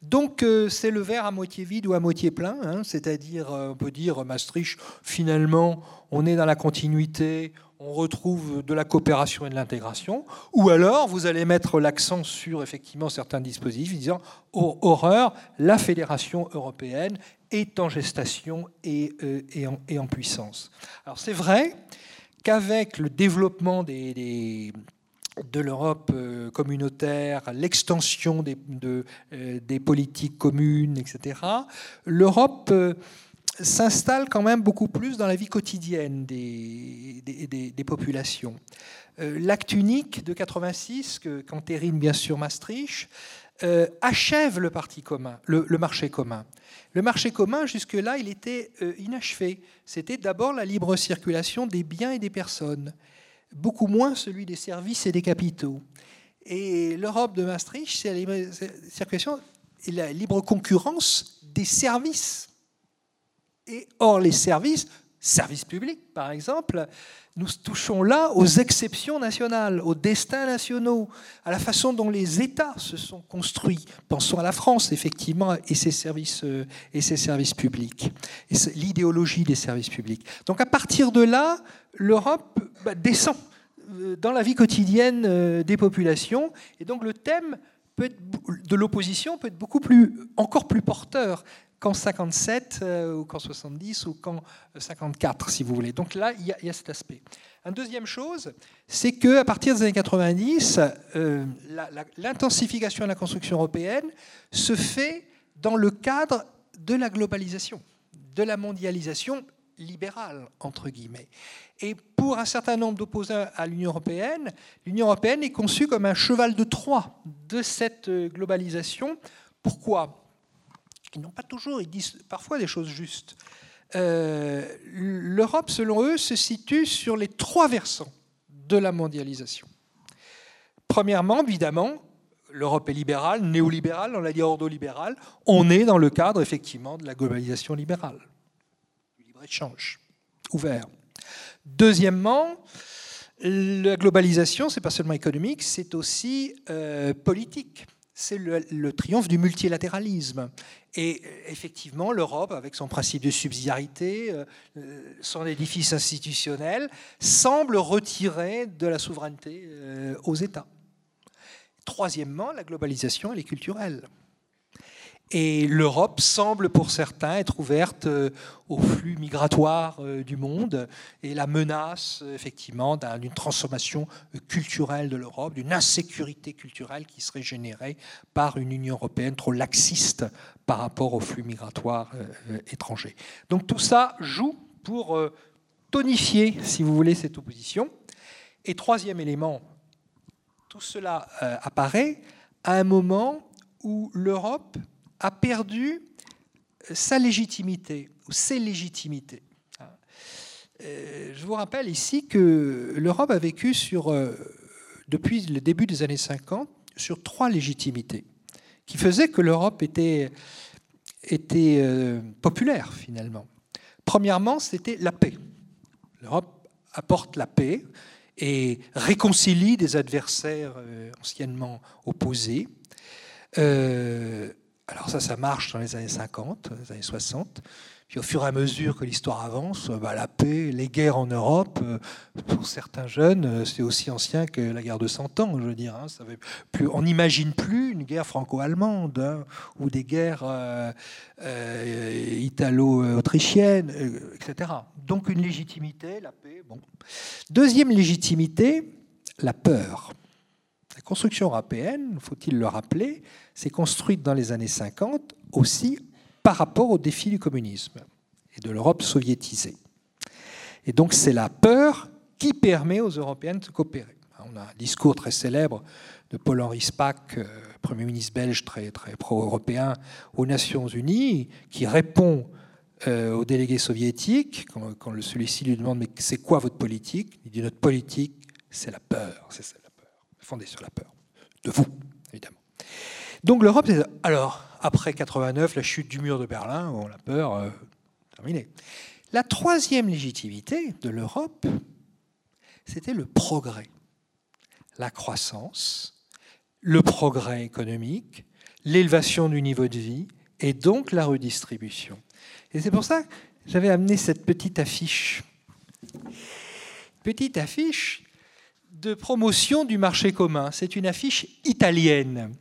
Speaker 3: Donc euh, c'est le verre à moitié vide ou à moitié plein, hein, c'est-à-dire euh, on peut dire Maastricht, finalement on est dans la continuité, on retrouve de la coopération et de l'intégration, ou alors vous allez mettre l'accent sur effectivement certains dispositifs disant oh, horreur, la fédération européenne est en gestation et, euh, en, puissance. Alors c'est vrai qu'avec le développement de l'Europe euh, communautaire, l'extension des, euh, des, politiques communes, etc., l'Europe s'installe quand même beaucoup plus dans la vie quotidienne des, des, populations. Euh, l'acte unique de 86, qu'entérine bien sûr Maastricht, euh, achève le parti commun, le, marché commun. Le marché commun, jusque-là, il était euh, inachevé. C'était d'abord la libre circulation des biens et des personnes, beaucoup moins celui des services et des capitaux. Et l'Europe de Maastricht, c'est la libre circulation et la libre concurrence des services et or, les services, services publics par exemple, nous touchons là aux exceptions nationales, aux destins nationaux, à la façon dont les États se sont construits. Pensons à la France, effectivement, et ses services, euh, et ses services publics, l'idéologie des services publics. Donc à partir de là, l'Europe bah, descend euh, dans la vie quotidienne euh, des populations, et donc le thème peut être, de l'opposition peut être beaucoup plus, encore plus porteur qu'en 57 euh, ou qu'en 70 ou qu'en 54, si vous voulez. Donc là, il y, a, cet aspect. Une deuxième chose, c'est qu'à partir des années 90, euh, l'intensification de la construction européenne se fait dans le cadre de la globalisation, de la mondialisation libérale, entre guillemets. Et pour un certain nombre d'opposants à l'Union européenne, l'Union européenne est conçue comme un cheval de Troie de cette globalisation. Pourquoi? Ils n'ont pas toujours, ils disent parfois des choses justes. Euh, L'Europe, selon eux, se situe sur les trois versants de la mondialisation. Premièrement, évidemment, l'Europe est libérale, néolibérale, on l'a dit ordolibérale. On est dans le cadre, effectivement, de la globalisation libérale, du libre-échange ouvert. Deuxièmement, la globalisation, c'est pas seulement économique, c'est aussi euh, politique c'est le, triomphe du multilatéralisme. Et euh, effectivement, l'Europe, avec son principe de subsidiarité, euh, euh, son édifice institutionnel, semble retirer de la souveraineté aux États. Troisièmement, la globalisation, elle est culturelle. Et l'Europe semble pour certains être ouverte euh, au flux migratoire euh, du monde et la menace effectivement d'une transformation culturelle de l'Europe, d'une insécurité culturelle qui serait générée par une Union européenne trop laxiste par rapport aux flux migratoires euh, étrangers. Donc tout ça joue pour tonifier, si vous voulez, cette opposition. Et troisième élément, tout cela apparaît à un moment où l'Europe a perdu sa légitimité ou ses légitimités. Euh, je vous rappelle ici que l'Europe a vécu sur, euh, depuis le début des années 50 sur trois légitimités qui faisaient que l'Europe était, euh, populaire finalement. Premièrement, c'était la paix. L'Europe apporte la paix et réconcilie des adversaires anciennement opposés. Alors ça, ça marche dans les années 50, les années 60. Puis au fur et à mesure que l'histoire avance, bah, la paix, les guerres en Europe, euh, pour certains jeunes, euh, c'est aussi ancien que la guerre de Cent Ans, je veux dire. Hein. on n'imagine plus une guerre franco-allemande hein, ou des guerres euh, italo-autrichiennes, etc. Donc une légitimité, la paix. Deuxième légitimité, la peur. Construction européenne, faut-il le rappeler, s'est construite dans les années 50 aussi par rapport au défi du communisme et de l'Europe soviétisée. Et donc c'est la peur qui permet aux Européens de coopérer. On a un discours très célèbre de Paul-Henri Spaak, euh, Premier ministre belge très, pro-européen aux Nations Unies, qui répond euh, aux délégués soviétiques, quand, celui-ci lui demande Mais c'est quoi votre politique? Il dit Notre politique, c'est la peur. C'est fondée sur la peur. De vous, évidemment. Donc l'Europe, alors, après 89, la chute du mur de Berlin, on peur, euh, terminé. La troisième légitimité de l'Europe, c'était le progrès, la croissance, le progrès économique, l'élévation du niveau de vie et donc la redistribution. Et c'est pour ça que j'avais amené cette petite affiche. Petite affiche de promotion du marché commun. C'est une affiche italienne.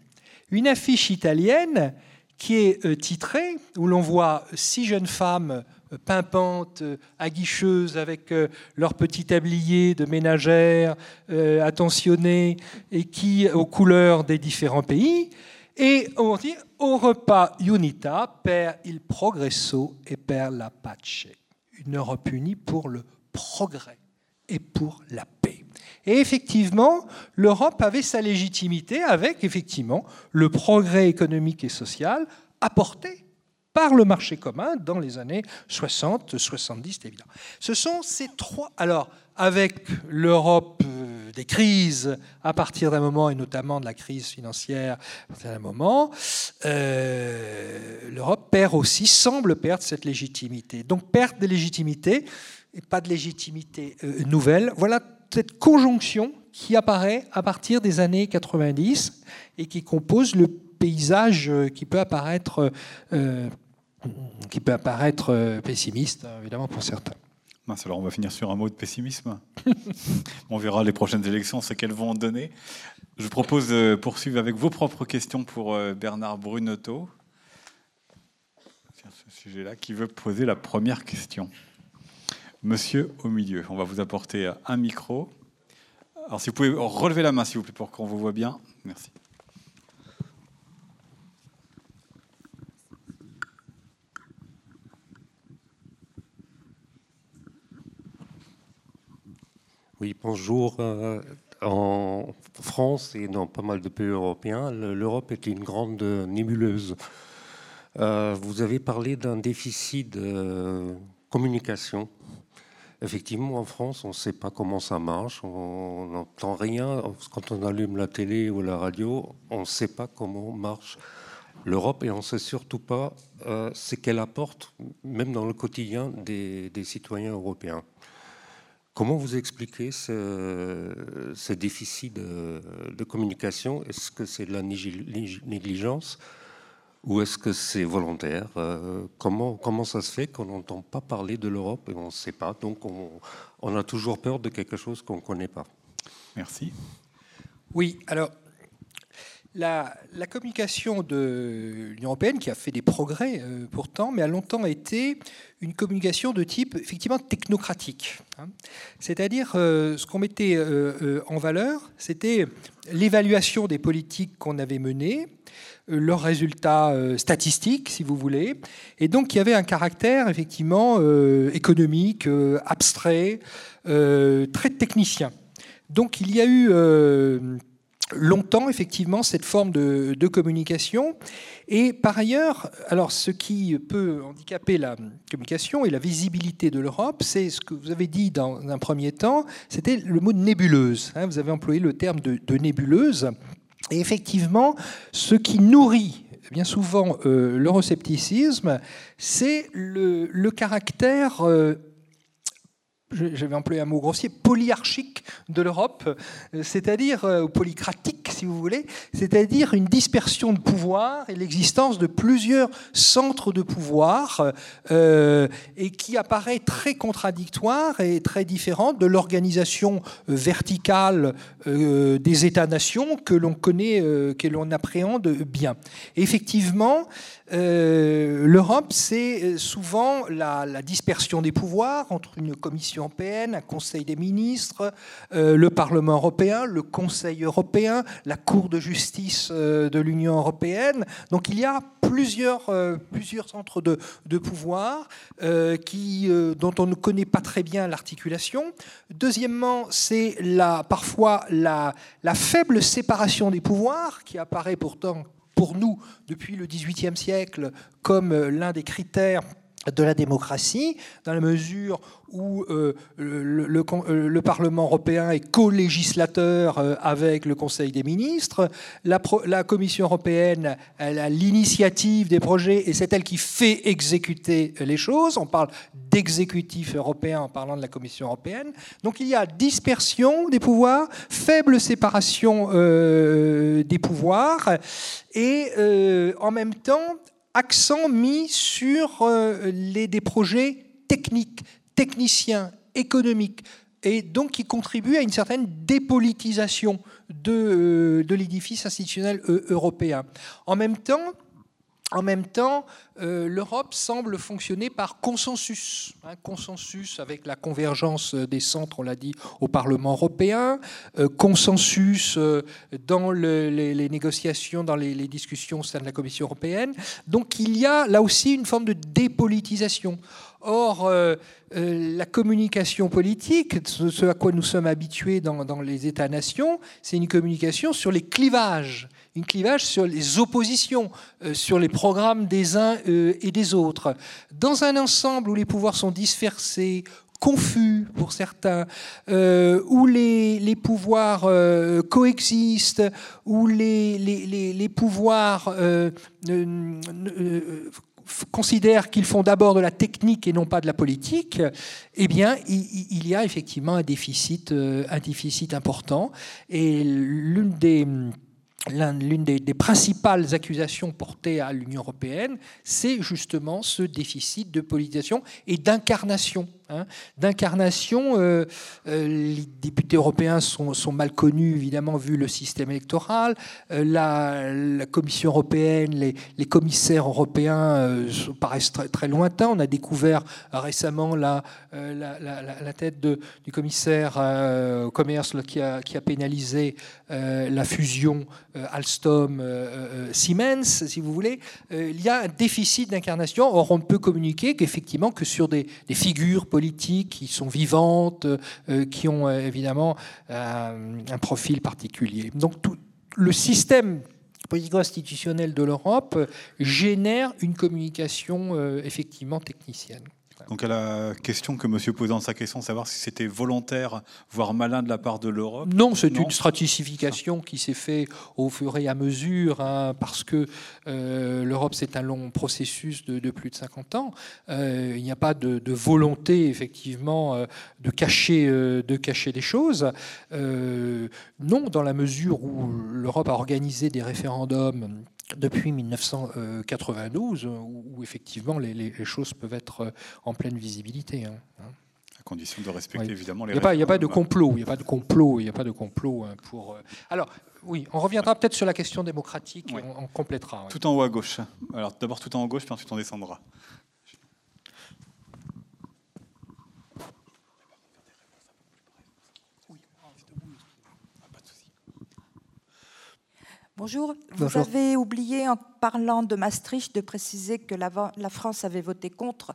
Speaker 3: Une affiche italienne qui est euh, titré, où l'on voit six jeunes femmes euh, pimpantes, euh, aguicheuses, avec leur petit tablier de ménagères attentionnées et qui aux couleurs des différents pays. Et on dit au repas unita per il progresso et per la pace. Une Europe unie pour le progrès et pour la. Et effectivement, l'Europe avait sa légitimité avec effectivement le progrès économique et social apporté par le marché commun dans les années 60, 70, évidemment. Ce sont ces trois. Alors, avec l'Europe euh, des crises à partir d'un moment, et notamment de la crise financière à partir d'un moment, euh, l'Europe perd aussi, semble perdre cette légitimité. Donc, perte de légitimité et pas de légitimité euh, nouvelle. Voilà cette conjonction qui apparaît à partir des années 90 et qui compose le paysage euh, qui peut apparaître, euh, qui peut apparaître euh, pessimiste, évidemment, pour certains.
Speaker 2: alors on va finir sur un mot de pessimisme. on verra les prochaines élections, ce qu'elles vont donner. Je vous propose de poursuivre avec vos propres questions pour Bernard Brunotto. Ce sujet-là, qui veut poser la première question Monsieur au milieu, on va vous apporter un micro. Alors si vous pouvez relever la main, s'il vous plaît, pour qu'on vous voit bien. Merci.
Speaker 4: Oui, bonjour. Euh, en France et dans pas mal de pays européens, l'Europe est une grande nébuleuse. Euh, vous avez parlé d'un déficit de communication Effectivement, en France, on ne sait pas comment ça marche, on n'entend rien. Quand on allume la télé ou la radio, on ne sait pas comment marche l'Europe et on ne sait surtout pas euh, ce qu'elle apporte, même dans le quotidien des, citoyens européens. Comment vous expliquez ce, déficit de, de communication? Est-ce que c'est de la négligence? Ou est-ce que c'est volontaire euh, comment, comment ça se fait qu'on n'entend pas parler de l'Europe et on ne sait pas Donc on, on, a toujours peur de quelque chose qu'on ne connaît pas?
Speaker 2: Merci.
Speaker 3: Oui, alors la, communication de l'Union européenne, qui a fait des progrès euh, pourtant, mais a longtemps été une communication de type effectivement technocratique. Hein. C'est-à-dire, euh, ce qu'on mettait en valeur, c'était l'évaluation des politiques qu'on avait menées, euh, leurs résultats euh, statistiques, si vous voulez. Et donc, il y avait un caractère, effectivement, euh, économique, abstrait, très technicien. Donc, il y a eu longtemps effectivement cette forme de, communication. Et par ailleurs, alors ce qui peut handicaper la communication et la visibilité de l'Europe, c'est ce que vous avez dit dans un premier temps, c'était le mot nébuleuse. Hein. vous avez employé le terme de, nébuleuse. Et effectivement, ce qui nourrit bien souvent euh, l'euroscepticisme, c'est le, caractère euh, j'avais employé un mot grossier, polyarchique de l'Europe, euh, c'est-à-dire euh, polycratique, si vous voulez, c'est-à-dire une dispersion de pouvoir et l'existence de plusieurs centres de pouvoir, euh, et qui apparaît très contradictoire et très différente de l'organisation verticale des États-nations que l'on connaît, que l'on appréhende bien. effectivement, l'Europe, c'est souvent la, dispersion des pouvoirs entre une commission européenne, un Conseil des ministres, euh, le Parlement européen, le Conseil européen, la Cour de justice euh, de l'Union européenne. Donc il y a plusieurs, euh, plusieurs centres de, de pouvoir qui, dont on ne connaît pas très bien l'articulation. Deuxièmement, c'est la, parfois la, la faible séparation des pouvoirs qui apparaît pourtant pour nous depuis le XVIIIe siècle comme l'un des critères de la démocratie, dans la mesure où euh, le, euh, le, Parlement européen est co-législateur euh, avec le Conseil des ministres, la, la Commission européenne elle a l'initiative des projets et c'est elle qui fait exécuter les choses. On parle d'exécutif européen en parlant de la Commission européenne. Donc il y a dispersion des pouvoirs, faible séparation des pouvoirs et en même temps accent mis sur euh, les, des projets techniques, techniciens, économiques, et donc qui contribuent à une certaine dépolitisation de, euh, l'édifice institutionnel euh, européen. En même temps, en même temps, euh, l'Europe semble fonctionner par consensus. Un consensus avec la convergence des centres, on l'a dit, au Parlement européen, euh, consensus euh, dans les, négociations, dans les, discussions au sein de la Commission européenne. Donc il y a là aussi une forme de dépolitisation. Or, la communication politique, ce à quoi nous sommes habitués dans, les États-nations, c'est une communication sur les clivages une clivage sur les oppositions, euh, sur les programmes des uns euh, et des autres. Dans un ensemble où les pouvoirs sont dispersés, confus pour certains, euh, où les, pouvoirs coexistent, où les pouvoirs considèrent qu'ils font d'abord de la technique et non pas de la politique, eh bien, il, y a effectivement un déficit, déficit important. Et l'une des l'une des, principales accusations portées à l'Union européenne, c'est justement ce déficit de politisation et d'incarnation Hein, d'incarnation. Euh, euh, les députés européens sont, mal connus, évidemment, vu le système électoral. Euh, la, Commission européenne, les, commissaires européens paraissent très, lointains. On a découvert récemment la, tête du commissaire au commerce qui, a, qui, a, pénalisé la fusion Alstom-Siemens, si vous voulez. il y a un déficit d'incarnation. Or, on ne peut communiquer qu'effectivement que sur des, des figures politiques qui sont vivantes, euh, qui ont euh, évidemment euh, un profil particulier. Donc tout, le système politico-institutionnel de l'Europe génère une communication effectivement technicienne.
Speaker 2: Donc à la question que Monsieur posait dans sa question, savoir si c'était volontaire, voire malin de la part de l'Europe.
Speaker 3: Non, c'est une stratification qui s'est faite au fur et à mesure, hein, parce que euh, l'Europe c'est un long processus de, plus de 50 ans. Euh, il n'y a pas de, volonté effectivement euh, de cacher, de cacher des choses. non, dans la mesure où l'Europe a organisé des référendums depuis 1992, où, effectivement les, choses peuvent être en pleine visibilité. Hein, hein.
Speaker 2: À condition de respecter évidemment les.
Speaker 3: Il n'y a, pas de complot. Il n'y a pas de complot. Il n'y a pas de complot pour. Euh, alors. Oui, on reviendra peut-être sur la question démocratique on, complétera.
Speaker 2: Tout en haut à gauche. Alors d'abord tout en haut à gauche, puis ensuite on descendra.
Speaker 5: Bonjour. Vous avez oublié, en parlant de Maastricht, de préciser que la, France avait voté contre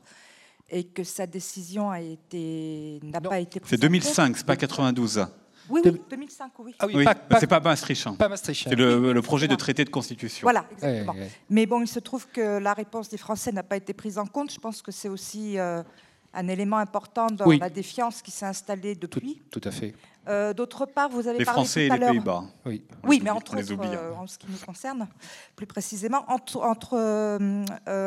Speaker 5: et que sa décision n'a pas été
Speaker 2: C'est 2005, c'est pas 92.
Speaker 5: Oui, oui, 2005, oui.
Speaker 2: Ah oui, pas, c'est pas Maastricht.
Speaker 3: Pas Maastricht.
Speaker 2: C'est le, projet de traité de constitution.
Speaker 5: Voilà, exactement. Mais bon, il se trouve que la réponse des Français n'a pas été prise en compte. Je pense que c'est aussi euh, un élément important dans la défiance qui s'est installée depuis.
Speaker 3: Tout, à fait.
Speaker 5: Euh, d'autre part, vous avez
Speaker 2: les
Speaker 5: parlé
Speaker 2: Français
Speaker 5: tout à
Speaker 2: et les Pays-Bas.
Speaker 5: Oui, oui mais entre autres, euh, en ce qui nous concerne, plus précisément, entre,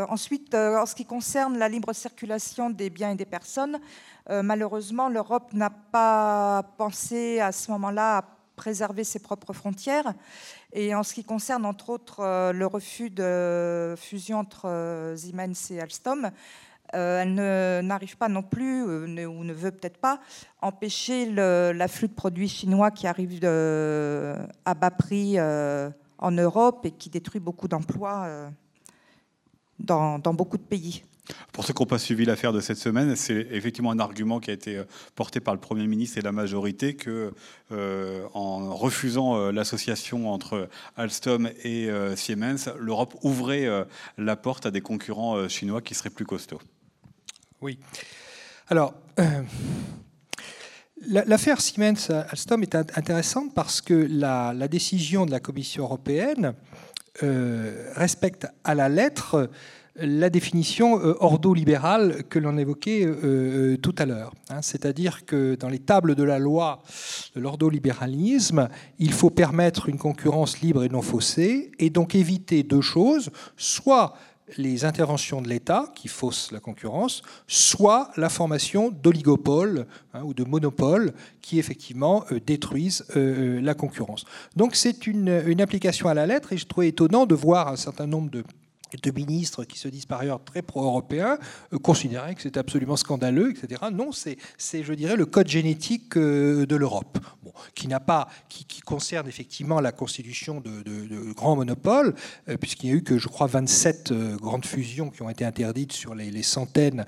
Speaker 5: ensuite, en ce qui concerne la libre circulation des biens et des personnes, euh, malheureusement, l'Europe n'a pas pensé à ce moment-là à préserver ses propres frontières. Et en ce qui concerne, entre autres, euh, le refus de fusion entre euh, Siemens et Alstom, elle n'arrive pas non plus, ou ne veut peut-être pas, empêcher l'afflux de produits chinois qui arrivent à bas prix en Europe et qui détruit beaucoup d'emplois dans beaucoup de pays.
Speaker 2: Pour ceux qui n'ont pas suivi l'affaire de cette semaine, c'est effectivement un argument qui a été euh, porté par le Premier ministre et la majorité que, euh, en refusant euh, l'association entre Alstom et Siemens, l'Europe ouvrait la porte à des concurrents chinois qui seraient plus costauds.
Speaker 3: Oui. Alors. L'affaire Siemens-Alstom est intéressante parce que la, décision de la Commission européenne respecte à la lettre la définition euh, ordo-libérale que l'on évoquait euh, euh, tout à l'heure. Hein. C'est-à-dire que dans les tables de la loi de l'ordo-libéralisme, il faut permettre une concurrence libre et non faussée, et donc éviter deux choses, soit les interventions de l'État qui faussent la concurrence, soit la formation d'oligopoles hein, ou de monopoles qui effectivement détruisent la concurrence. Donc c'est une, application à la lettre et je trouvais étonnant de voir un certain nombre de de ministres qui se disent par ailleurs très pro-européens euh, considéraient que c'était absolument scandaleux, etc. Non, c'est, je dirais, le code génétique euh, de l'Europe, qui n'a pas, qui, concerne effectivement la constitution de, grands monopoles, euh, puisqu'il n'y a eu que, je crois, 27 grandes fusions qui ont été interdites sur les, centaines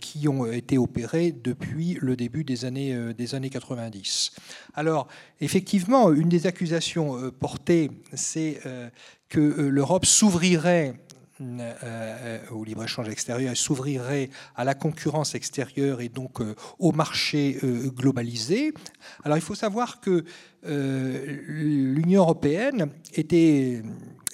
Speaker 3: qui ont été opérées depuis le début des années, des années 90. Alors, effectivement, une des accusations portées, c'est que l'Europe s'ouvrirait euh, euh, au libre-échange extérieur, s'ouvrirait à la concurrence extérieure et donc euh, au marché globalisé. Alors il faut savoir que l'Union européenne était,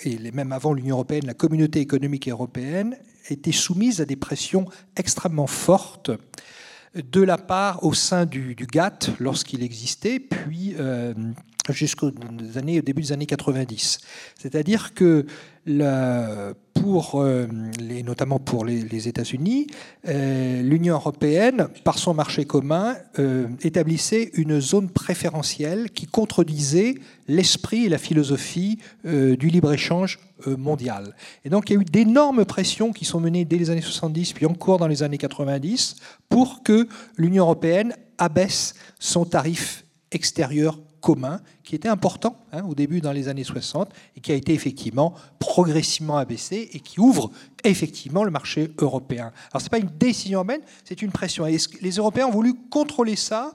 Speaker 3: et même avant l'Union européenne, la communauté économique européenne était soumise à des pressions extrêmement fortes de la part au sein du, GATT lorsqu'il existait, puis jusqu'au début des années 90. C'est-à-dire que pour euh, notamment pour les, États-Unis, euh, l'Union européenne, par son marché commun, euh, établissait une zone préférentielle qui contredisait l'esprit et la philosophie du libre-échange mondial. Et donc il y a eu d'énormes pressions qui sont menées dès les années 70, puis encore dans les années 90, pour que l'Union européenne abaisse son tarif extérieur commun qui était important hein, au début dans les années 60 et qui a été effectivement progressivement abaissé et qui ouvre effectivement le marché européen. Alors ce n'est pas une décision européenne, c'est une pression. Et les Européens ont voulu contrôler ça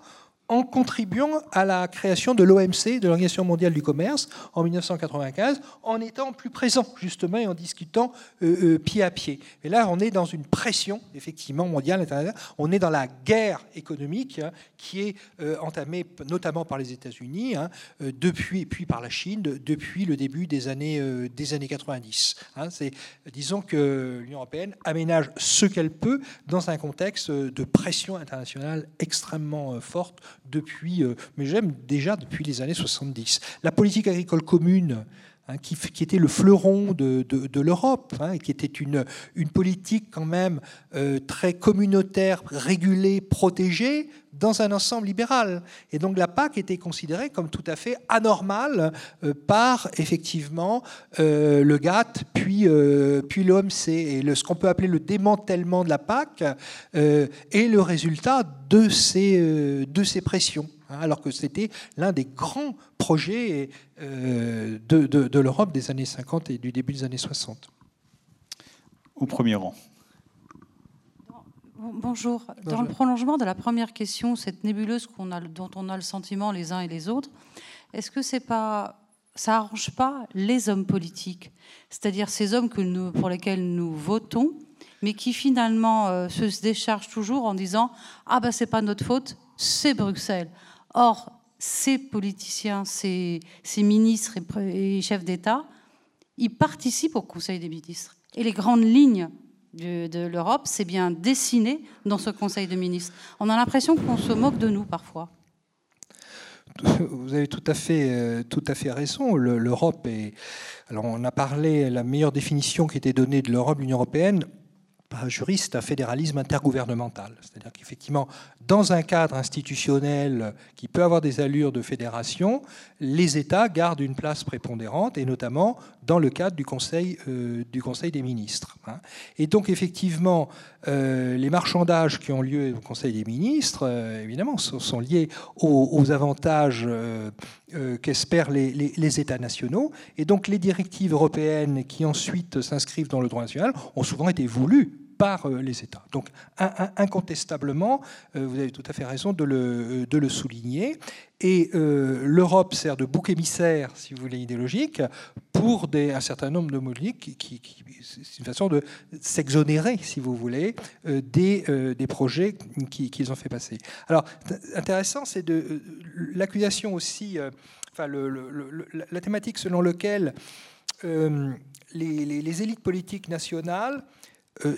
Speaker 3: en contribuant à la création de l'OMC, de l'Organisation mondiale du commerce, en 1995, en étant plus présent justement et en discutant euh, euh, pied à pied. Et là, on est dans une pression, effectivement, mondiale, internationale. On est dans la guerre économique hein, qui est euh, entamée notamment par les États-Unis, hein, depuis, puis par la Chine, depuis le début des années, des années 90. Hein. c'est, disons que l'Union européenne aménage ce qu'elle peut dans un contexte de pression internationale extrêmement forte depuis, euh, mais j'aime déjà depuis les années 70. La politique agricole commune, hein, qui, était le fleuron de, l'Europe, hein, qui était une, politique quand même euh, très communautaire, régulée, protégée, dans un ensemble libéral. Et donc la PAC était considérée comme tout à fait anormale euh, par effectivement euh, le GATT, puis, puis l'OMC. Et ce qu'on peut appeler le démantèlement de la PAC est le résultat de ces, de ces pressions. Hein, alors que c'était l'un des grands projets de, de, de l'Europe des années 50 et du début des années 60.
Speaker 2: Au premier rang.
Speaker 6: Bonjour. Dans le prolongement de la première question, cette nébuleuse a, dont on a le sentiment les uns et les autres, est-ce que c'est pas ça arrange pas les hommes politiques, c'est-à-dire ces hommes que nous, pour lesquels nous votons, mais qui finalement euh, se déchargent toujours en disant ah ben c'est pas notre faute, c'est Bruxelles. Or ces politiciens, ces, ministres et, chefs d'État, ils participent au Conseil des ministres. Et les grandes lignes de, l'Europe, c'est bien dessiné dans ce Conseil des ministres. On a l'impression qu'on se moque de nous parfois.
Speaker 3: Vous avez tout à fait, euh, tout à fait raison. L'Europe est. Alors, on a parlé, la meilleure définition qui était donnée de l'Europe, l'Union européenne, par un juriste, un fédéralisme intergouvernemental. C'est-à-dire qu'effectivement, dans un cadre institutionnel qui peut avoir des allures de fédération, les États gardent une place prépondérante, et notamment dans le cadre du Conseil, euh, des ministres. Hein. Et donc, effectivement, euh, les marchandages qui ont lieu au Conseil des ministres, euh, évidemment, sont, liés aux, avantages qu'espèrent les, États nationaux. Et donc, les directives européennes qui ensuite s'inscrivent dans le droit national ont souvent été voulues par euh, les États. Donc incontestablement, euh, vous avez tout à fait raison de le, euh, souligner. Et l'Europe sert de bouc émissaire, si vous voulez, idéologique, pour un certain nombre de qui, c'est une façon de s'exonérer, si vous voulez, des, projets qu'ils ont fait passer. Alors, intéressant, c'est de l'accusation aussi, enfin, la thématique selon laquelle les, élites politiques nationales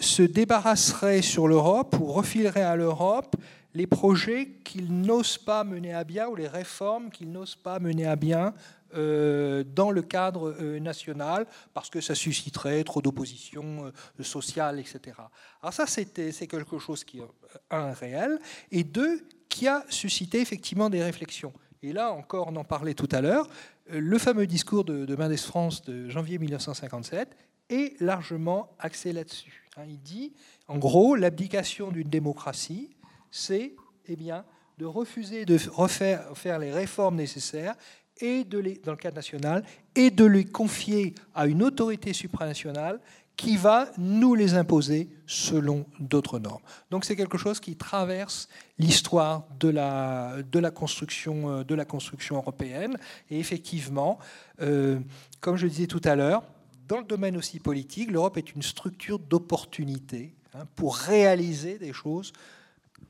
Speaker 3: se débarrasserait sur l'Europe ou refilerait à l'Europe les projets qu'ils n'osent pas mener à bien ou les réformes qu'ils n'osent pas mener à bien euh, dans le cadre euh, national parce que ça susciterait trop d'opposition sociale, etc. Alors ça, c'est quelque chose qui est, un, réel, et deux, qui a suscité effectivement des réflexions. Et là encore, on en parlait tout à l'heure, le fameux discours de, de Mendes France de janvier 1957 est largement axé là-dessus. Hein, il dit, en gros, l'abdication d'une démocratie, c'est eh bien, de refuser de refaire faire les réformes nécessaires et de les, dans le cadre national et de les confier à une autorité supranationale qui va nous les imposer selon d'autres normes. Donc c'est quelque chose qui traverse l'histoire de la, de, la construction, euh, de la construction européenne. Et effectivement, euh, comme je disais tout à l'heure, dans le domaine aussi politique, l'Europe est une structure d'opportunité hein, pour réaliser des choses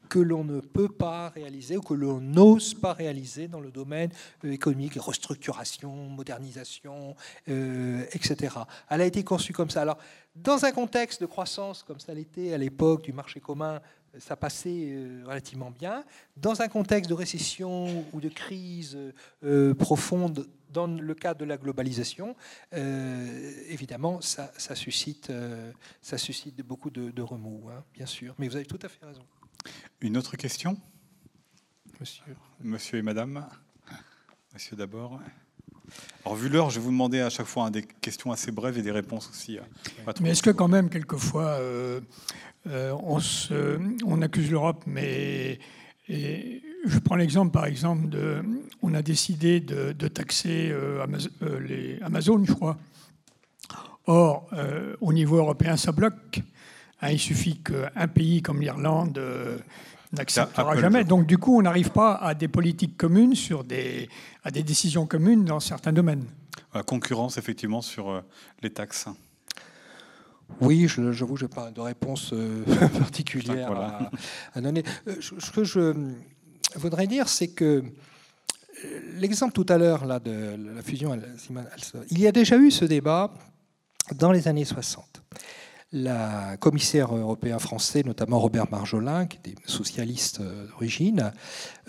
Speaker 3: que l'on ne peut pas réaliser ou que l'on n'ose pas réaliser dans le domaine euh, économique, restructuration, modernisation, euh, etc. Elle a été conçue comme ça. Alors, dans un contexte de croissance comme ça l'était à l'époque du marché commun, ça passait euh, relativement bien. Dans un contexte de récession ou de crise profonde dans le cadre de la globalisation, euh, évidemment, ça, suscite, euh, ça suscite beaucoup de, remous, hein, bien sûr. Mais vous avez tout à fait raison.
Speaker 2: Une autre question? Monsieur. Monsieur et Madame? Monsieur d'abord. Alors, vu l'heure, je vais vous demander à chaque fois des questions assez brèves et des réponses aussi.
Speaker 7: Euh, mais est-ce que quand même, quelquefois, on, on, accuse l'Europe, mais et je prends l'exemple, par exemple, de, on a décidé de, taxer euh, euh, les Amazon, je crois. Or, euh, au niveau européen, ça bloque. Hein, il suffit qu'un pays comme l'Irlande n'acceptera jamais. Donc, du coup, on n'arrive pas à des politiques communes, sur des, à des décisions communes dans certains domaines.
Speaker 2: La concurrence, effectivement, sur les taxes.
Speaker 3: Oui, j'avoue, je n'ai pas de réponse particulière à, donner. Ce que je voudrais dire, c'est que euh, l'exemple tout à l'heure là de la fusion, il y a déjà eu ce débat dans les années 60. La commissaire européen français, notamment Robert Marjolin, qui était socialiste euh, d'origine,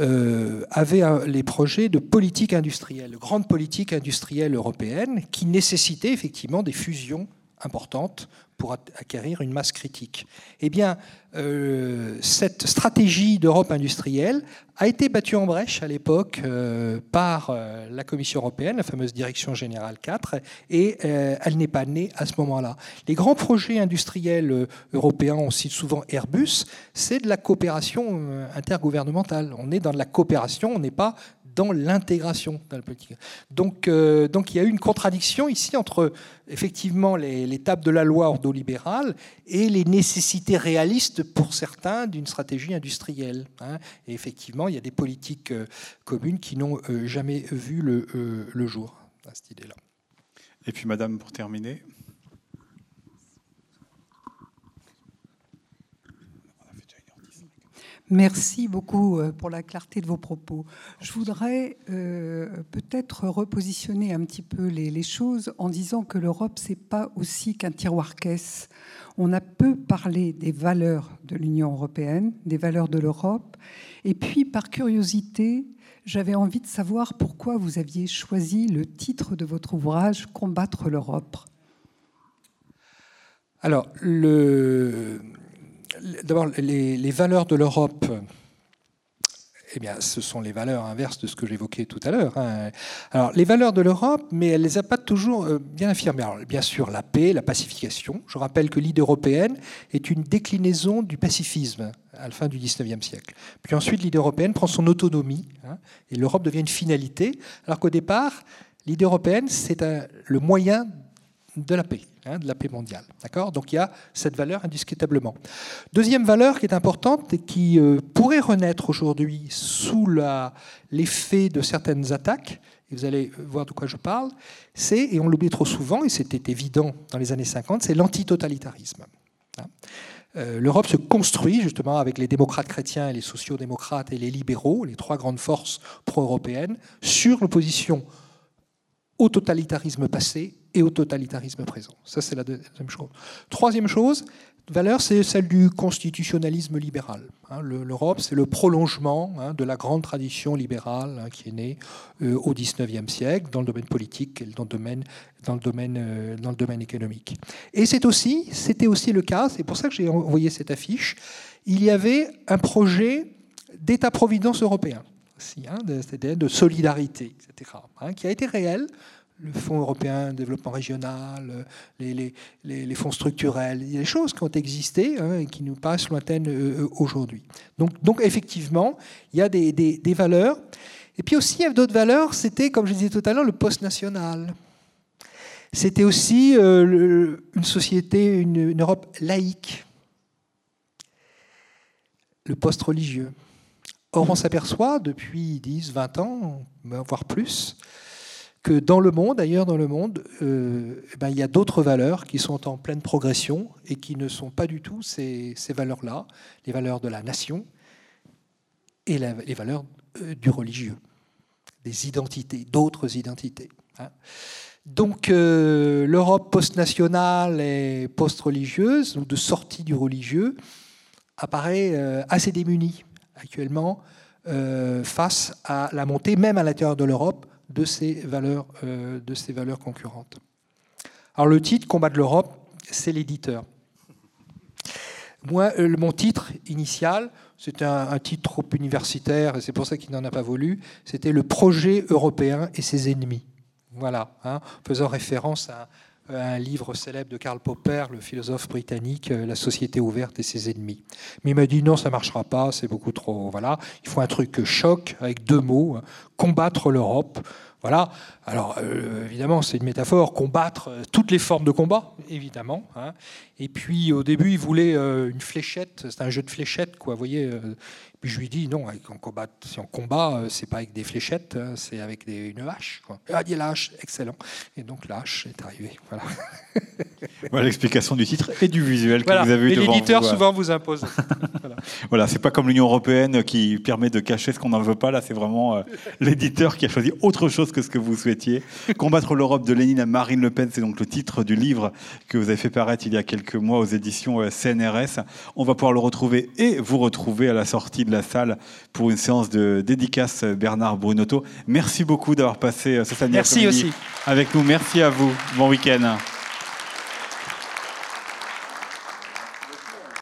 Speaker 3: euh, avait les projets de politique industrielle, de grande politique industrielle européenne, qui nécessitaient effectivement des fusions importantes pour acquérir une masse critique. Eh bien, euh, cette stratégie d'Europe industrielle a été battue en brèche à l'époque euh, par euh, la Commission européenne, la fameuse Direction générale 4, et elle n'est pas née à ce moment-là. Les grands projets industriels européens, on cite souvent Airbus, c'est de la coopération intergouvernementale. On est dans de la coopération, on n'est pas dans l'intégration dans la politique. Donc, euh, donc il y a eu une contradiction ici entre effectivement tables de la loi ordolibérale et les nécessités réalistes pour certains d'une stratégie industrielle. Hein. Et effectivement, il y a des politiques euh, communes qui n'ont euh, jamais vu le, le jour à cette idée-là.
Speaker 2: Et puis, Madame, pour terminer.
Speaker 8: Merci beaucoup euh, pour la clarté de vos propos. Je voudrais euh, peut-être repositionner un petit peu les, choses en disant que l'Europe, c'est pas aussi qu'un tiroir-caisse. On a peu parlé des valeurs de l'Union européenne, des valeurs de l'Europe. Et puis, par curiosité, j'avais envie de savoir pourquoi vous aviez choisi le titre de votre ouvrage Combattre l'Europe.
Speaker 3: Alors, le, d'abord, les, valeurs de l'Europe, eh bien, ce sont les valeurs inverses de ce que j'évoquais tout à l'heure. Hein. Alors, les valeurs de l'Europe, mais elle les a pas toujours euh, bien affirmées. Alors, bien sûr, la paix, la pacification. Je rappelle que l'idée européenne est une déclinaison du pacifisme à la fin du XIXe siècle. Puis ensuite, l'idée européenne prend son autonomie hein, et l'Europe devient une finalité, alors qu'au départ, l'idée européenne, c'est le moyen de la paix. Hein, de la paix mondiale. D'accord? Donc il y a cette valeur indiscutablement. Deuxième valeur qui est importante et qui euh, pourrait renaître aujourd'hui sous l'effet de certaines attaques, et vous allez voir de quoi je parle, c'est, et on l'oublie trop souvent, et c'était évident dans les années 50, c'est l'antitotalitarisme. Hein. Euh, L'Europe se construit justement avec les démocrates chrétiens et les sociaux-démocrates et les libéraux, les trois grandes forces pro-européennes, sur l'opposition au totalitarisme passé et au totalitarisme présent. Ça, c'est la deuxième chose. Troisième chose, valeur, c'est celle du constitutionnalisme libéral. Hein. L'Europe, c'est le prolongement hein, de la grande tradition libérale hein, qui est née euh, au XIXe siècle dans le domaine politique et dans le domaine, dans le domaine, euh, économique. Et c'était aussi le cas, c'est pour ça que j'ai envoyé cette affiche, il y avait un projet d'État-providence européen hein, de, solidarité, etc., qui a été réel. Le Fonds européen de développement régional, les, les, les, fonds structurels, il y a des choses qui ont existé hein, et qui nous paraissent lointaines euh, euh, aujourd'hui. Donc, donc, effectivement, il y a des, des, des valeurs. Et puis aussi, il y a d'autres valeurs, c'était, comme je disais tout à l'heure, le post-national. C'était aussi euh, une société, une Europe laïque. Le post-religieux. Or, on s'aperçoit depuis 10, 20 ans, voire plus, que dans le monde, ailleurs dans le monde, euh, eh ben, il y a d'autres valeurs qui sont en pleine progression et qui ne sont pas du tout ces, valeurs-là, les valeurs de la nation et les valeurs euh, du religieux, des identités, d'autres identités. Hein. Donc euh, l'Europe post-nationale et post-religieuse, ou de sortie du religieux, apparaît assez démunie actuellement face à la montée, même à l'intérieur de l'Europe, de ces valeurs, euh, de ces valeurs concurrentes. Alors le titre Combattre l'Europe, c'est l'éditeur. Moi, euh, mon titre initial, c'était un, titre trop universitaire, et c'est pour ça qu'il n'en a pas voulu, c'était Le projet européen et ses ennemis. Voilà, hein, faisant référence à, un livre célèbre de Karl Popper, le philosophe britannique, euh, La société ouverte et ses ennemis. Mais il m'a dit non, ça marchera pas, c'est beaucoup trop. Voilà, il faut un truc choc avec deux mots combattre l'Europe. Voilà. Alors, euh, évidemment, c'est une métaphore, combattre euh, toutes les formes de combat, évidemment. Hein. Et puis, au début, il voulait une fléchette, c'est un jeu de fléchettes, quoi. Vous voyez, puis je lui dis non, combat, si on combat, euh, c'est pas avec des fléchettes, hein, c'est avec des, une hache. Quoi. Ah, a la hache, excellent. Et donc la hache est arrivée. Voilà.
Speaker 2: voilà l'explication du titre et du visuel que vous avez
Speaker 3: eu devant l'éditeur souvent vous impose.
Speaker 2: voilà, voilà c'est pas comme l'Union européenne qui permet de cacher ce qu'on n'en veut pas. Là, c'est vraiment euh, l'éditeur qui a choisi autre chose que ce que vous souhaitiez. Combattre l'Europe de Lénine à Marine Le Pen, c'est donc le titre du livre que vous avez fait paraître il y a quelques mois aux éditions euh, CNRS. On va pouvoir le retrouver et vous retrouver à la sortie de la salle pour une séance de dédicace Bernard Brunotto. Merci beaucoup d'avoir passé euh, ce samedi
Speaker 3: Merci aussi.
Speaker 2: avec nous. Merci à vous. Bon week-end.